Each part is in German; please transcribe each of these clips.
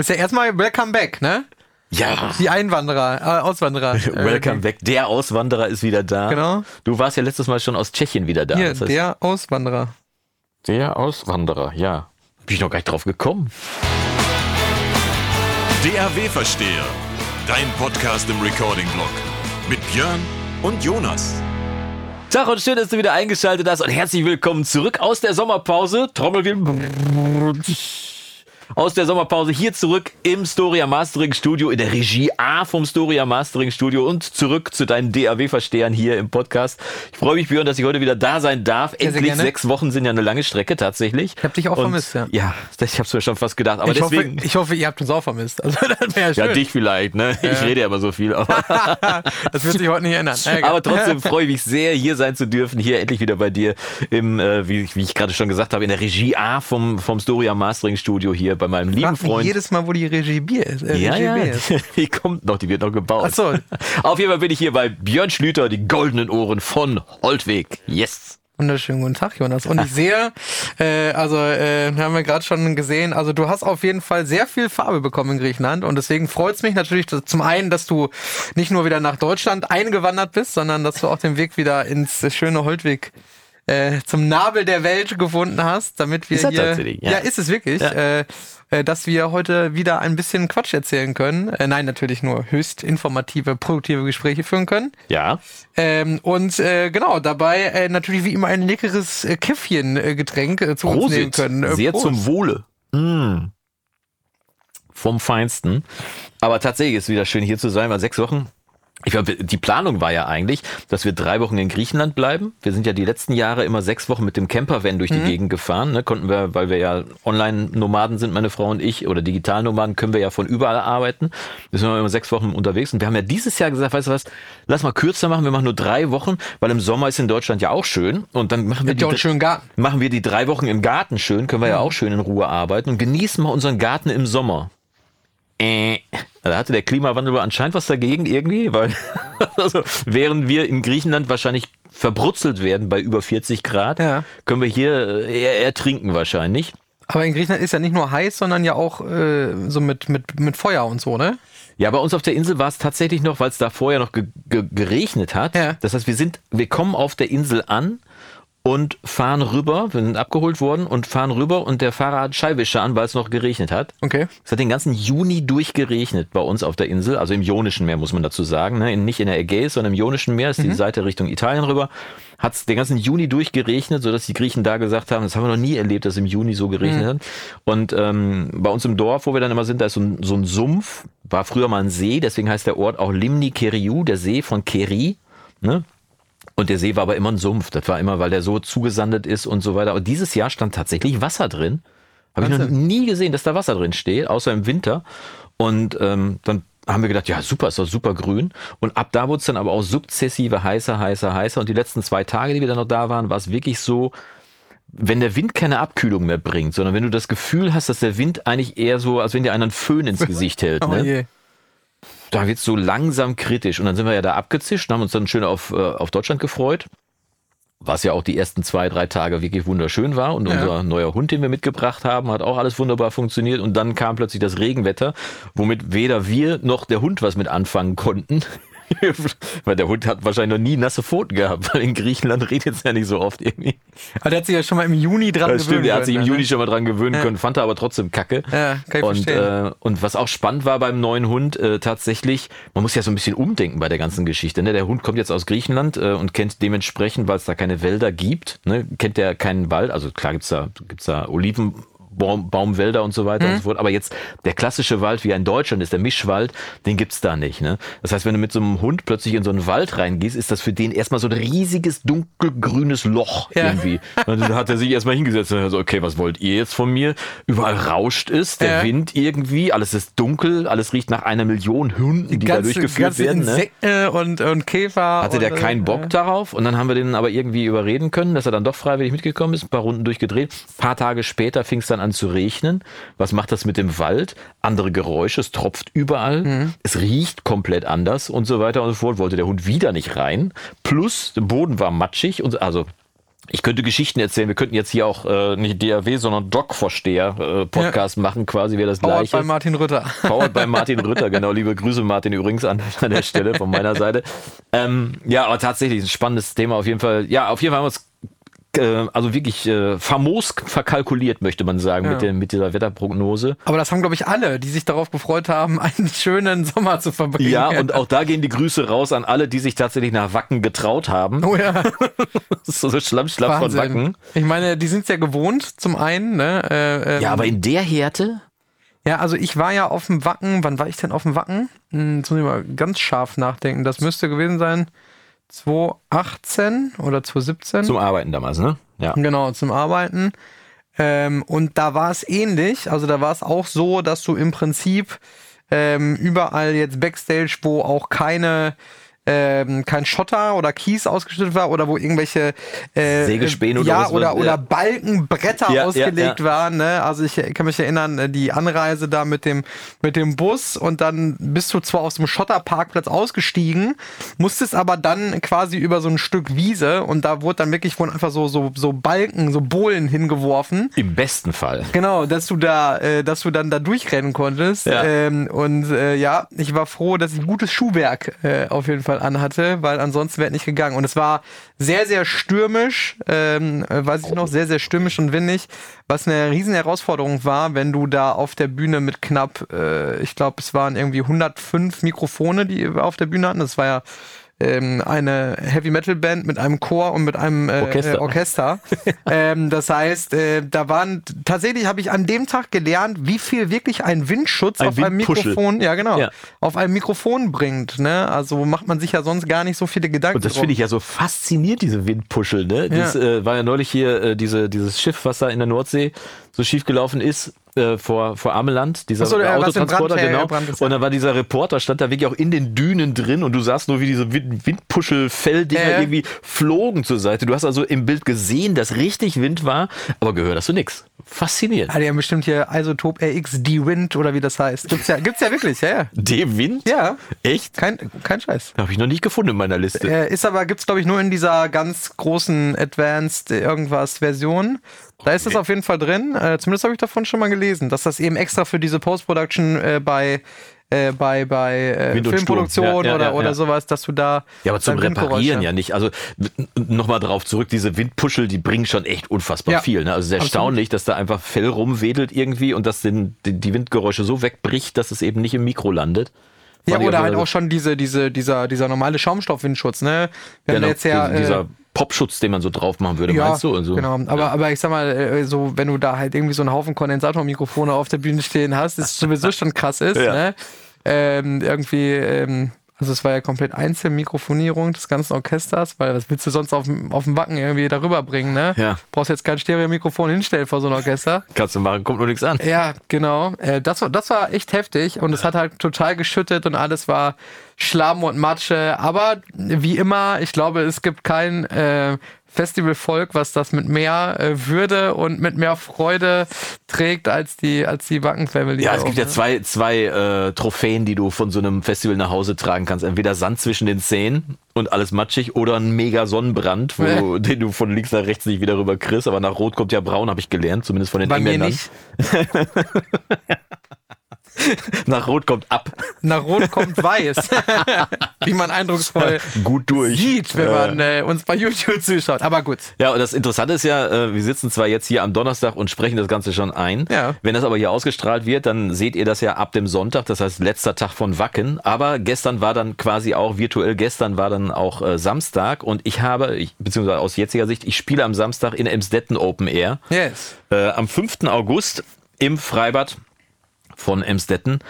Das ist ja erstmal Welcome Back, ne? Ja. Die Einwanderer, äh, Auswanderer. äh, Welcome die- back. Der Auswanderer ist wieder da. Genau. Du warst ja letztes Mal schon aus Tschechien wieder da. Hier, Das heißt, der Auswanderer. der Auswanderer, ja. Bin ich noch gar nicht drauf gekommen. DRW-Versteher. Dein Podcast im Recording-Blog. Mit Björn und Jonas. Tag und schön, dass du wieder eingeschaltet hast und herzlich willkommen zurück aus der Sommerpause. Trommelwirbel. Aus der Sommerpause hier zurück im Storia Mastering Studio, in der Regie A vom Storia Mastering Studio und zurück zu deinen DAW-Verstehern hier im Podcast. Ich freue mich, Björn, dass ich heute wieder da sein darf. sehr Endlich gerne. sechs Wochen sind ja eine lange Strecke tatsächlich. Ich hab dich auch und, vermisst, ja. Ja, ich hab's mir schon fast gedacht. Aber ich, deswegen. hoffe, ich hoffe, ihr habt uns auch vermisst. Also, das ja, schön. dich vielleicht, ne? Ich rede ja immer so viel. Aber das wird sich heute nicht ändern. Ja. Aber trotzdem freue ich mich sehr, hier sein zu dürfen, hier endlich wieder bei dir im, äh, wie, wie ich gerade schon gesagt habe, in der Regie A vom, vom Storia Mastering Studio hier bei meinem lieben Freund. jedes Mal, wo die Regie Bier ist. Äh, ja, ja, Bier ist. die kommt noch, die wird noch gebaut. Ach so. Auf jeden Fall bin ich hier bei Björn Schlüter, die goldenen Ohren von Holtweg. Yes. Wunderschönen guten Tag, Jonas. Und ich sehe, äh, also äh, haben wir gerade schon gesehen, also du hast auf jeden Fall sehr viel Farbe bekommen in Griechenland und deswegen freut es mich natürlich dass, zum einen, dass du nicht nur wieder nach Deutschland eingewandert bist, sondern dass du auch den Weg wieder ins schöne Holtweg äh, zum Nabel der Welt gefunden hast, damit wir Ist er hier, tatsächlich, ja. ja. ist es wirklich, Ja. äh, äh, dass wir heute wieder ein bisschen Quatsch erzählen können. Äh, nein, natürlich nur höchst informative, produktive Gespräche führen können. Ja. Ähm, und äh, genau, dabei natürlich wie immer ein leckeres Käffchen-Getränk zu uns nehmen Prosit. können. Äh, Sehr Prost. zum Wohle. Mm. Vom Feinsten. Aber tatsächlich ist es wieder schön hier zu sein, weil sechs Wochen. Ich glaube, die Planung war ja eigentlich, dass wir drei Wochen in Griechenland bleiben. Wir sind ja die letzten Jahre immer sechs Wochen mit dem Campervan durch die Gegend gefahren. Ne? Konnten wir, weil wir ja Online-Nomaden sind, meine Frau und ich, oder Digital-Nomaden, können wir ja von überall arbeiten. Wir sind immer sechs Wochen unterwegs. Und wir haben ja dieses Jahr gesagt, weißt du was, lass mal kürzer machen, wir machen nur drei Wochen, weil im Sommer ist in Deutschland ja auch schön. Und dann machen wir die, machen wir die drei Wochen im Garten schön, können wir ja auch schön in Ruhe arbeiten und genießen mal unseren Garten im Sommer. Äh, da hatte der Klimawandel anscheinend was dagegen irgendwie, weil also, während wir in Griechenland wahrscheinlich verbrutzelt werden bei über 40 Grad, Ja. können wir hier äh, eher ertrinken wahrscheinlich. Aber in Griechenland ist ja nicht nur heiß, sondern ja auch äh, so mit, mit, mit Feuer und so, ne? Ja, bei uns auf der Insel war es tatsächlich noch, weil es da vorher noch ge ge geregnet hat. Ja. Das heißt, wir sind, wir kommen auf der Insel an und fahren rüber, wir sind abgeholt worden und fahren rüber und der Fahrer hat Scheibenwischer an, weil es noch geregnet hat. Okay. Es hat den ganzen Juni durchgeregnet bei uns auf der Insel, also im Ionischen Meer muss man dazu sagen, ne? Nicht in der Ägäis, sondern im Ionischen Meer, ist Mhm. die Seite Richtung Italien rüber. Hat es den ganzen Juni durchgeregnet, sodass die Griechen da gesagt haben, das haben wir noch nie erlebt, dass im Juni so geregnet Mhm. hat. Und ähm, bei uns im Dorf, wo wir dann immer sind, da ist so ein, so ein Sumpf, war früher mal ein See, deswegen heißt der Ort auch Limni Keriou, der See von Keri. Ne? Und der See war aber immer ein Sumpf. Das war immer, weil der so zugesandet ist und so weiter. Und dieses Jahr stand tatsächlich Wasser drin. Habe ich noch nie gesehen, dass da Wasser drin steht, außer im Winter. Und ähm, dann haben wir gedacht, ja super, ist doch super grün. Und ab da wurde es dann aber auch sukzessive heißer, heißer, heißer. Und die letzten zwei Tage, die wir dann noch da waren, war es wirklich so, wenn der Wind keine Abkühlung mehr bringt, sondern wenn du das Gefühl hast, dass der Wind eigentlich eher so, als wenn dir einer einen Föhn ins Gesicht hält. Oh ne? je. Da wird's so langsam kritisch. Und dann sind wir ja da abgezischt und haben uns dann schön auf, äh, auf Deutschland gefreut. Was ja auch die ersten zwei, drei Tage wirklich wunderschön war. Und Ja. unser neuer Hund, den wir mitgebracht haben, hat auch alles wunderbar funktioniert. Und dann kam plötzlich das Regenwetter, womit weder wir noch der Hund was mit anfangen konnten. weil der Hund hat wahrscheinlich noch nie nasse Pfoten gehabt, weil in Griechenland redet es ja nicht so oft irgendwie. Aber der hat sich ja schon mal im Juni dran Das stimmt, gewöhnt. er hat sich im Juni ne? schon mal dran gewöhnen Ja. können, fand er aber trotzdem kacke. Ja, kann ich und, verstehen. äh, und was auch spannend war beim neuen Hund, äh, tatsächlich, man muss ja so ein bisschen umdenken bei der ganzen Geschichte. Ne? Der Hund kommt jetzt aus Griechenland äh, und kennt dementsprechend, weil es da keine Wälder gibt, ne? kennt der keinen Wald. Also klar gibt's da, gibt's da Oliven. Baum, Baumwälder und so weiter Mhm. und so fort. Aber jetzt der klassische Wald, wie er in Deutschland ist, der Mischwald, den gibt's da nicht. Ne? Das heißt, wenn du mit so einem Hund plötzlich in so einen Wald reingehst, ist das für den erstmal so ein riesiges dunkelgrünes Loch Ja. irgendwie. Und dann hat er sich erstmal hingesetzt und hat so, okay, was wollt ihr jetzt von mir? Überall rauscht es, der Ja. Wind irgendwie, alles ist dunkel, alles riecht nach einer Million Hunden, die, da durchgeführt ganze werden. Ne? Insekten und, und Käfer. Hatte und, der äh, keinen Bock darauf und dann haben wir den aber irgendwie überreden können, dass er dann doch freiwillig mitgekommen ist, ein paar Runden durchgedreht. Ein paar Tage später fing es dann an zu regnen. Was macht das mit dem Wald? Andere Geräusche, es tropft überall, Mhm. es riecht komplett anders und so weiter und so fort. Wollte der Hund wieder nicht rein. Plus, der Boden war matschig und also Ich könnte Geschichten erzählen. Wir könnten jetzt hier auch äh, nicht DAW, sondern Doc-Vorsteher äh, Podcast ja. machen, quasi wäre das Powered gleiche. bei Martin Rütter. Powered bei Martin Rütter, genau. Liebe Grüße, Martin, übrigens an, an der Stelle von meiner Seite. Ähm, ja, aber tatsächlich ein spannendes Thema auf jeden Fall. Ja, auf jeden Fall haben wir uns also wirklich äh, famos verkalkuliert, möchte man sagen, ja. mit, der, mit dieser Wetterprognose. Aber das haben, glaube ich, alle, die sich darauf gefreut haben, einen schönen Sommer zu verbringen. Ja, und auch da gehen die Grüße raus an alle, die sich tatsächlich nach Wacken getraut haben. Oh ja. so Schlammschlapp von Wacken. Ich meine, die sind es ja gewohnt, zum einen. Ne? Äh, ähm, ja, aber in der Härte? Ja, also ich war ja auf dem Wacken. Wann war ich denn auf dem Wacken? Hm, jetzt muss ich mal ganz scharf nachdenken. Das müsste gewesen sein 2018 oder 2017. Zum Arbeiten damals, ne? Ja. Genau, zum Arbeiten. Ähm, und da war es ähnlich. Also da war es auch so, dass du im Prinzip ähm, überall jetzt Backstage, wo auch keine ähm, kein Schotter oder Kies ausgeschüttet war oder wo irgendwelche äh, Sägespäne oder ja, oder, oder Balkenbretter ja, ausgelegt ja, ja. waren. Ne? Also ich kann mich erinnern, äh, die Anreise da mit dem mit dem Bus und dann bist du zwar aus dem Schotterparkplatz ausgestiegen, musstest aber dann quasi über so ein Stück Wiese und da wurde dann wirklich wurden einfach so so so Balken, so Bohlen hingeworfen. Im besten Fall. Genau, dass du da, äh, dass du dann da durchrennen konntest. Ja. Ähm, und äh, ja, ich war froh, dass ich gutes Schuhwerk äh, auf jeden Fall anhatte, weil ansonsten wäre nicht gegangen. Und es war sehr, sehr stürmisch, ähm, weiß ich noch, sehr, sehr stürmisch und windig, was eine riesen Herausforderung war, wenn du da auf der Bühne mit knapp, äh, ich glaube, es waren irgendwie 105 Mikrofone, die auf der Bühne hatten. Das war ja ähm, eine Heavy Metal Band mit einem Chor und mit einem äh, Orchester. Äh, Orchester. ähm, das heißt, äh, da waren tatsächlich habe ich an dem Tag gelernt, wie viel wirklich ein Windschutz ein auf einem Mikrofon, ja genau, ja. auf einem Mikrofon bringt. Ne? Also macht man sich ja sonst gar nicht so viele Gedanken. Und das finde ich ja so faszinierend, diese Windpuschel. Ne? Das ja. äh, war ja neulich hier äh, diese, dieses Schiff, was da in der Nordsee so schief gelaufen ist äh, vor, vor Ameland, dieser so, Autotransporter, Brand, genau. Brand und dann war dieser Reporter, stand da wirklich auch in den Dünen drin und du sahst nur, wie diese Wind Windpuschel-Felldinger äh. irgendwie flogen zur Seite. Du hast also im Bild gesehen, dass richtig Wind war, aber gehört hast du nix. Faszinierend. Ah, die haben bestimmt hier Isotop RX D-Wind oder wie das heißt. Gibt's ja, gibt's ja wirklich, ja. ja. D-Wind? Ja. Echt? Kein, kein Scheiß. Habe ich noch nicht gefunden in meiner Liste. Äh, ist aber, gibt's glaube ich nur in dieser ganz großen Advanced irgendwas Version. Da ist es auf jeden Fall drin. Äh, zumindest habe ich davon schon mal gelesen, dass das eben extra für diese Post-Production äh, bei äh, bei, bei äh, Filmproduktion ja, ja, oder, ja, oder sowas, dass du da. Ja, aber zum Reparieren ja nicht. Also nochmal drauf zurück, diese Windpuschel, die bringen schon echt unfassbar viel. Ne? Also sehr Absolut. erstaunlich, dass da einfach Fell rumwedelt irgendwie und dass den, die Windgeräusche so wegbricht, dass es eben nicht im Mikro landet. Ja, oder halt auch schon diese, diese, dieser, dieser normale Schaumstoffwindschutz, ne? Wenn genau, jetzt ja, dieser, äh, Popschutz, den man so drauf machen würde, ja, meinst du? So? Genau, aber, ja. aber ich sag mal, äh, so, wenn du da halt irgendwie so einen Haufen Kondensatormikrofone auf der Bühne stehen hast, das sowieso schon krass ist, ja. ne? Ähm, irgendwie, ähm, also es war ja komplett Einzelmikrofonierung des ganzen Orchesters, weil was willst du sonst auf, auf dem Wacken irgendwie darüber bringen, ne? Ja. Brauchst jetzt kein Stereo-Mikrofon hinstellen vor so einem Orchester. Kannst du machen, kommt nur nichts an. Ja, genau. Äh, das, war, das war echt heftig und es hat halt total geschüttet und alles war Schlamm und Matsche. Aber wie immer, ich glaube, es gibt kein äh, Festivalvolk, was das mit mehr äh, Würde und mit mehr Freude trägt als die als die Wacken Family. Ja, es gibt ja ne? zwei zwei äh, Trophäen, die du von so einem Festival nach Hause tragen kannst. Entweder Sand zwischen den Zähnen und alles matschig oder ein mega Sonnenbrand, wo, den du von links nach rechts nicht wieder rüber kriegst. Aber nach Rot kommt ja Braun, habe ich gelernt, zumindest von den Bei Engländern. Mir nicht. Nach Rot kommt ab. Nach Rot kommt Weiß. Wie man eindrucksvoll gut durch. sieht, wenn man äh, uns bei YouTube zuschaut. Aber gut. Ja, und das Interessante ist ja, äh, wir sitzen zwar jetzt hier am Donnerstag und sprechen das Ganze schon ein. Ja. Wenn das aber hier ausgestrahlt wird, dann seht ihr das ja ab dem Sonntag, das heißt letzter Tag von Wacken. Aber gestern war dann quasi auch virtuell, gestern war dann auch äh, Samstag und ich habe, ich, beziehungsweise aus jetziger Sicht, ich spiele am Samstag in Emsdetten Open Air. Yes. Äh, am 5. August im Freibad von Emstetten.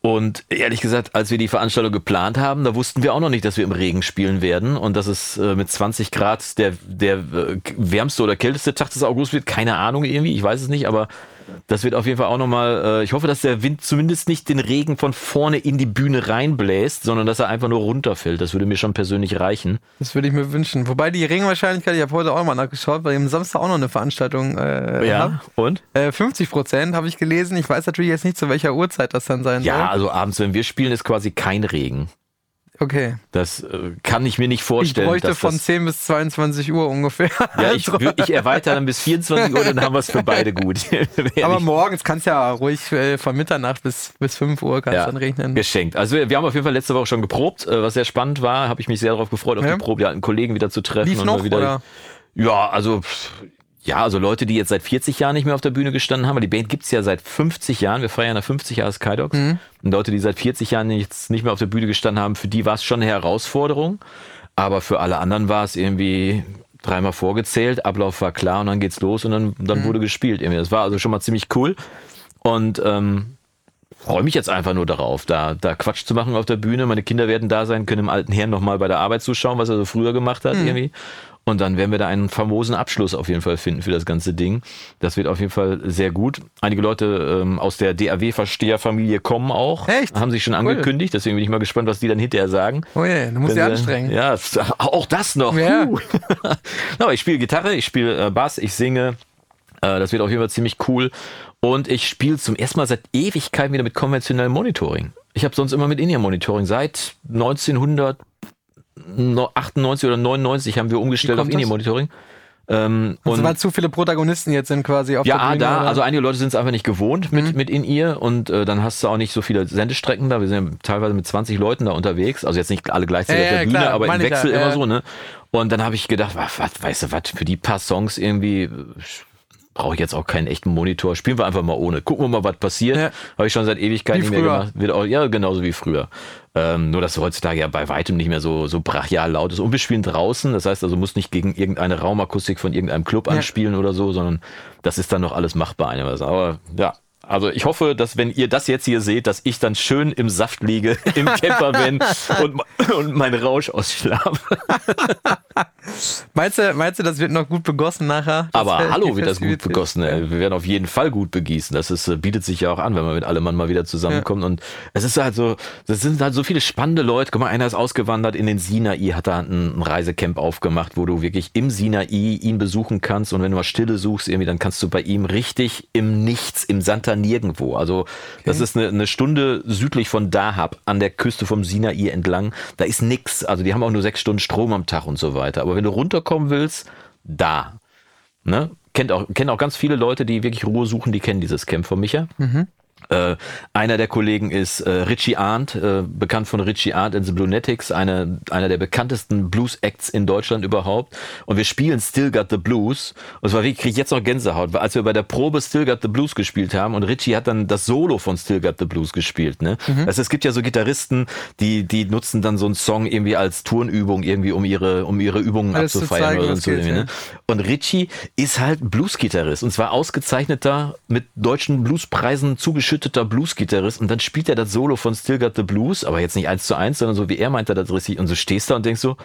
Und ehrlich gesagt, als wir die Veranstaltung geplant haben, da wussten wir auch noch nicht, dass wir im Regen spielen werden und dass es äh, mit 20 Grad der, der äh, wärmste oder kälteste Tag des August wird. Keine Ahnung irgendwie, ich weiß es nicht, aber das wird auf jeden Fall auch nochmal, äh, ich hoffe, dass der Wind zumindest nicht den Regen von vorne in die Bühne reinbläst, sondern dass er einfach nur runterfällt. Das würde mir schon persönlich reichen. Das würde ich mir wünschen. Wobei die Regenwahrscheinlichkeit, ich habe heute auch mal nachgeschaut, weil ich am Samstag auch noch eine Veranstaltung äh, Ja, hab. und? Äh, 50 Prozent habe ich gelesen. Ich weiß natürlich jetzt nicht, zu welcher Uhrzeit das dann sein ja, soll. Ja, also abends, wenn wir spielen, ist quasi kein Regen. Okay. Das äh, kann ich mir nicht Ich vorstellen. bräuchte dass von das, 10 bis 22 Uhr ungefähr. ja, ich, ich erweitere dann bis 24 Uhr, dann haben wir es für beide gut. Aber nicht morgens kannst ja ruhig äh, von Mitternacht bis, bis 5 Uhr kann es ja, dann regnen. geschenkt. Also wir, wir haben auf jeden Fall letzte Woche schon geprobt, äh, was sehr spannend war. Habe ich mich sehr darauf gefreut, auf Ja. die Probe, die alten Kollegen wieder zu treffen. Lief und noch, wieder, oder? Ja, also pff, ja, also Leute, die jetzt seit 40 Jahren nicht mehr auf der Bühne gestanden haben, weil die Band gibt's ja seit 50 Jahren, wir feiern ja 50 Jahre Skydogs. Mhm. Und Leute, die seit 40 Jahren jetzt nicht mehr auf der Bühne gestanden haben, für die war es schon eine Herausforderung. Aber für alle anderen war es irgendwie dreimal vorgezählt, Ablauf war klar und dann geht's los und dann, dann wurde gespielt. Irgendwie. Das war also schon mal ziemlich cool. Und ähm, freue mich jetzt einfach nur darauf, da, da Quatsch zu machen auf der Bühne. Meine Kinder werden da sein, können dem alten Herrn nochmal bei der Arbeit zuschauen, was er so früher gemacht hat irgendwie. Und dann werden wir da einen famosen Abschluss auf jeden Fall finden für das ganze Ding. Das wird auf jeden Fall sehr gut. Einige Leute ähm, aus der DAW-Versteherfamilie kommen auch. Echt? Haben sich schon Cool. angekündigt, deswegen bin ich mal gespannt, was die dann hinterher sagen. Oh je, du musst dich sie- anstrengen. Ja, auch das noch. Ja. Puh. Aber ich spiele Gitarre, ich spiele äh, Bass, ich singe. Äh, das wird auf jeden Fall ziemlich cool. Und ich spiele zum ersten Mal seit Ewigkeiten wieder mit konventionellem Monitoring. Ich habe sonst immer mit In-Ear-Monitoring. Seit 1998 oder 99 haben wir umgestellt auf? In-Ear-Monitoring. Ähm, Also und weil zu viele Protagonisten jetzt sind quasi auf ja, der ah, Bühne. da, oder? also einige Leute sind es einfach nicht gewohnt mit, mit in ihr und äh, dann hast du auch nicht so viele Sendestrecken da. Wir sind ja teilweise mit 20 Leuten da unterwegs, also jetzt nicht alle gleichzeitig Ja, auf der ja, Bühne, klar, aber im ja, Wechsel ja. immer so, ne? Und dann habe ich gedacht, was, was, weißt du was, für die paar Songs irgendwie äh, brauche ich jetzt auch keinen echten Monitor. Spielen wir einfach mal ohne. Gucken wir mal, was passiert. Ja. Habe ich schon seit Ewigkeiten nicht mehr gemacht. Wird auch, ja, genauso wie früher. Ähm, nur, dass heutzutage ja bei weitem nicht mehr so, so brachial laut ist. Und wir spielen draußen. Das heißt also, muss nicht gegen irgendeine Raumakustik von irgendeinem Club Ja. anspielen oder so, sondern das ist dann noch alles machbar. Aber ja. Also ich hoffe, dass wenn ihr das jetzt hier seht, dass ich dann schön im Saft liege, im Camper bin und, und meinen Rausch ausschlafe. Meinst du, meinst du, das wird noch gut begossen nachher? Das Aber hallo, wird das gut begossen. Ey. Wir werden auf jeden Fall gut begießen. Das ist, äh, bietet sich ja auch an, wenn man mit allem Mann mal wieder zusammenkommt. Und es ist halt so, das sind halt so viele spannende Leute. Guck mal, einer ist ausgewandert in den Sinai, hat da ein, ein Reisecamp aufgemacht, wo du wirklich im Sinai ihn besuchen kannst. Und wenn du mal Stille suchst, irgendwie, dann kannst du bei ihm richtig im Nichts, im Santa nirgendwo. Also das ist eine, eine Stunde südlich von Dahab an der Küste vom Sinai entlang. Da ist nix. Also die haben auch nur sechs Stunden Strom am Tag und so weiter. Aber wenn du runterkommen willst, da. Ne? Kennt auch, kennen auch ganz viele Leute, die wirklich Ruhe suchen, die kennen dieses Camp von Micha. Äh, einer der Kollegen ist äh, Richie Arndt, äh, bekannt von Richie Arndt and the Blunetics, eine, einer der bekanntesten Blues-Acts in Deutschland überhaupt. Und wir spielen Still Got the Blues. Und es war wirklich, krieg ich jetzt noch Gänsehaut, weil als wir bei der Probe Still Got the Blues gespielt haben und Richie hat dann das Solo von Still Got the Blues gespielt. Ne? Also es gibt ja so Gitarristen, die, die nutzen dann so einen Song irgendwie als Turnübung, irgendwie um ihre, um ihre Übungen Alles zu abzufeiern zeigen, oder so. geht, ne? Und Richie ist halt Bluesgitarrist und zwar ausgezeichneter, mit deutschen Bluespreisen zugeschütteter Bluesgitarrist und dann spielt er das Solo von Still Got the Blues, aber jetzt nicht eins zu eins, sondern so wie er meint er das richtig und so stehst da und denkst so,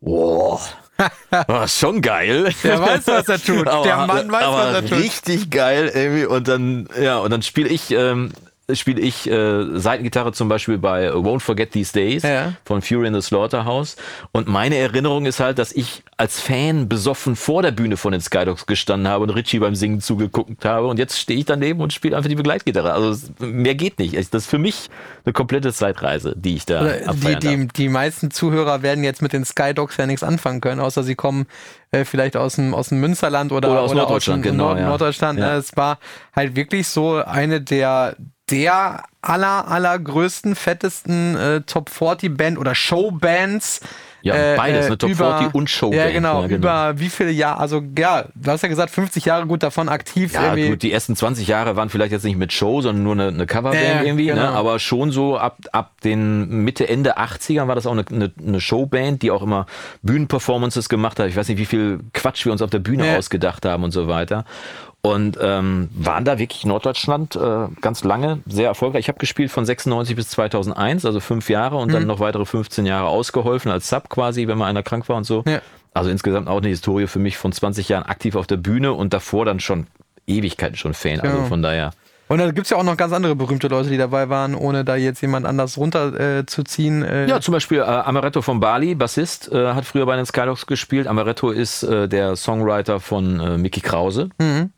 wow, war schon geil. Der weiß, was er tut. Der Mann weiß, aber was er tut. Richtig geil irgendwie und dann, ja, und dann spiele ich, ähm, spiele ich äh, Seitengitarre zum Beispiel bei Won't Forget These Days Ja. von Fury in the Slaughterhouse. Und meine Erinnerung ist halt, dass ich als Fan besoffen vor der Bühne von den Skydogs gestanden habe und Richie beim Singen zugeguckt habe. Und jetzt stehe ich daneben und spiele einfach die Begleitgitarre. Also mehr geht nicht. Das ist für mich eine komplette Zeitreise, die ich da Oder Die, die, die meisten Zuhörer werden jetzt mit den Skydogs ja nichts anfangen können, außer sie kommen äh, vielleicht aus dem, aus dem Münsterland oder, Oder aus Norddeutschland, dem genau, Nord ja. Norddeutschland. Ja. Äh, Es war halt wirklich so eine der der aller, allergrößten, fettesten äh, Top 40 Band oder Showbands. Ja, beides, ne? Top 40 und Showband, Ja, genau, ja, genau. Über wie viele Jahre, also ja, du hast ja gesagt, 50 Jahre gut davon aktiv. Ja, irgendwie. gut, die ersten 20 Jahre waren vielleicht jetzt nicht mit Show, sondern nur eine, eine Coverband Ja, irgendwie, genau. ne? aber schon so ab, ab den Mitte, Ende 80ern war das auch eine, eine, eine Showband, die auch immer Bühnenperformances gemacht hat. Ich weiß nicht, wie viel Quatsch wir uns auf der Bühne Ja. ausgedacht haben und so weiter. Und ähm, waren da wirklich Norddeutschland äh, ganz lange sehr erfolgreich. Ich habe gespielt von 96 bis 2001, also fünf Jahre und Mhm. dann noch weitere 15 Jahre ausgeholfen als Sub quasi, wenn mal einer krank war und so. Ja. Also insgesamt auch eine Historie für mich von 20 Jahren aktiv auf der Bühne und davor dann schon Ewigkeiten schon Fan. Also Genau. von daher Und da gibt's ja auch noch ganz andere berühmte Leute, die dabei waren, ohne da jetzt jemand anders runterzuziehen. Äh, Ja, zum Beispiel äh, Amaretto von Bali, Bassist, äh, hat früher bei den Skydogs gespielt. Amaretto ist äh, der Songwriter von äh, Mickey Krause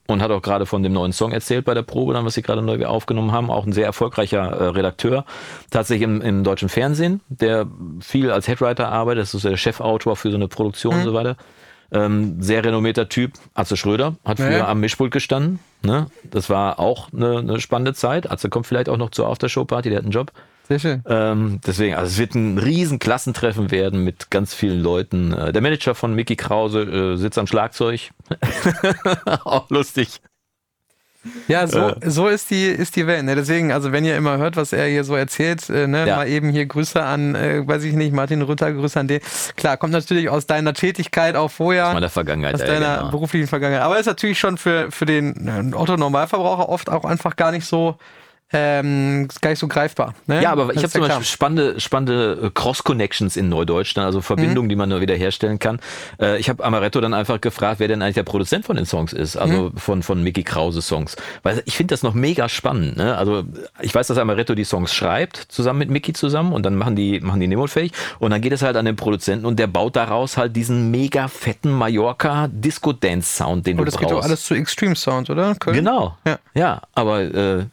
und hat auch gerade von dem neuen Song erzählt bei der Probe, dann, was sie gerade neu aufgenommen haben. Auch ein sehr erfolgreicher äh, Redakteur, tatsächlich im, im deutschen Fernsehen, der viel als Headwriter arbeitet. Das ist der Chefautor für so eine Produktion und so weiter. Ähm, sehr renommierter Typ. Atze Schröder hat früher Ja. am Mischpult gestanden. Ne? Das war auch eine, eine spannende Zeit. Atze kommt vielleicht auch noch zur Aftershow-Party, der hat einen Job. Sehr schön. Ähm, deswegen, also es wird ein riesen Klassentreffen werden mit ganz vielen Leuten. Äh, der Manager von Mickey Krause äh, sitzt am Schlagzeug. Auch lustig. Ja, so, Äh. so ist die, ist die Welt. Ne? Deswegen, also wenn ihr immer hört, was er hier so erzählt, äh, ne, Ja. mal eben hier Grüße an, äh, weiß ich nicht, Martin Rütter, Grüße an den. Klar, kommt natürlich aus deiner Tätigkeit auch vorher. Meiner Vergangenheit. aus deiner genau. beruflichen Vergangenheit. Aber ist natürlich schon für, für den äh, Otto-Normalverbraucher oft auch einfach gar nicht so, ähm, gar nicht so greifbar. Ne? Ja, aber ich habe zum klar. Beispiel spannende, spannende äh, Cross-Connections in Neudeutschland, also Verbindungen, die man nur wieder herstellen kann. Äh, ich habe Amaretto dann einfach gefragt, wer denn eigentlich der Produzent von den Songs ist, also von, von Mickey Krause Songs. Weil ich finde das noch mega spannend. Ne? Also ich weiß, dass Amaretto die Songs schreibt, zusammen mit Mickey zusammen und dann machen die, machen die Nemo-fähig und dann geht es halt an den Produzenten und der baut daraus halt diesen mega fetten Mallorca Disco-Dance-Sound, den Aber du das geht doch brauchst. alles zu Extreme Sound, oder? Köln? Genau. Ja. Ja, aber äh,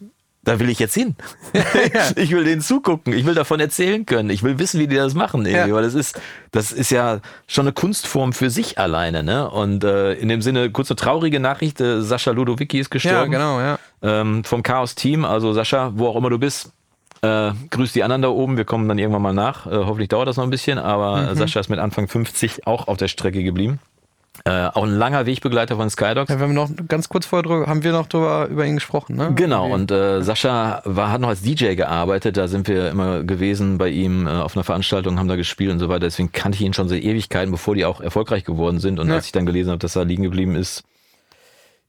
da will ich jetzt hin. ich will denen zugucken. Ich will davon erzählen können. Ich will wissen, wie die das machen. Ja. Weil das ist, das ist ja schon eine Kunstform für sich alleine. Ne? Und äh, in dem Sinne, kurze traurige Nachricht, äh, Sascha Ludowicki ist Ja, gestorben. genau, ja. ähm, vom Chaos-Team. Also Sascha, wo auch immer du bist, äh, grüß die anderen da oben. Wir kommen dann irgendwann mal nach. Äh, hoffentlich dauert das noch ein bisschen. Aber Mhm. Sascha ist mit Anfang 50 auch auf der Strecke geblieben. Äh, auch ein langer Wegbegleiter von Skydogs. ja. Wir haben noch ganz kurz vorher drüber, haben wir noch drüber über ihn gesprochen, ne? Genau, Irgendwie. und äh, Sascha war, hat noch als DJ gearbeitet, da sind wir immer gewesen bei ihm äh, auf einer Veranstaltung, haben da gespielt und so weiter. Deswegen kannte ich ihn schon seit Ewigkeiten, bevor die auch erfolgreich geworden sind. Und Ja. als ich dann gelesen habe, dass er liegen geblieben ist,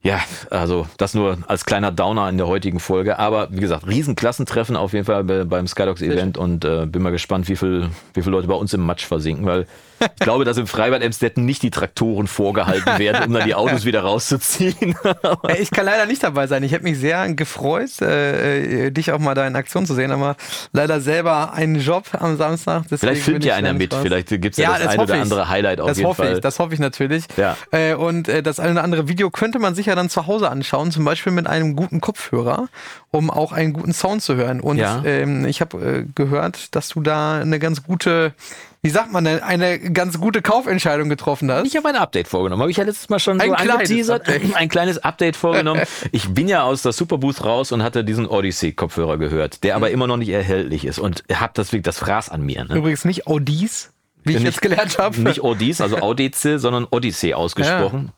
ja, also das nur als kleiner Downer in der heutigen Folge. Aber wie gesagt, Riesenklassentreffen auf jeden Fall bei, beim Skydogs Event und äh, bin mal gespannt, wie viel, wie viele Leute bei uns im Matsch versinken, weil ich glaube, dass im Freibad Emstetten nicht die Traktoren vorgehalten werden, um dann die Autos wieder rauszuziehen. Ja, ich kann leider nicht dabei sein. Ich hätte mich sehr gefreut, äh, äh, dich auch mal da in Aktion zu sehen, aber leider selber einen Job am Samstag. Vielleicht filmt ja einer mit, raus. vielleicht gibt's ja, das, ein hoffe oder ich. andere Highlight auf das jeden hoffe Fall. ich, das hoffe ich natürlich. Ja. Äh, und äh, das eine oder andere Video könnte man sich ja dann zu Hause anschauen, zum Beispiel mit einem guten Kopfhörer, um auch einen guten Sound zu hören. Und Ja. ähm, ich habe äh, gehört, dass du da eine ganz gute, wie sagt man denn, eine ganz gute Kaufentscheidung getroffen hast. Ich habe ein Update vorgenommen. Habe ich ja letztes Mal schon Ein so kleines. Update. Ein kleines Update vorgenommen. Ich bin ja aus der Superbooth raus und hatte diesen Odyssey-Kopfhörer gehört, der aber Mhm. immer noch nicht erhältlich ist. Und hab das wirklich das Fraß an mir. Ne? Übrigens nicht Audis, wie ich Nicht- jetzt gelernt habe. Nicht Odys, also Audice, sondern Odyssey ausgesprochen.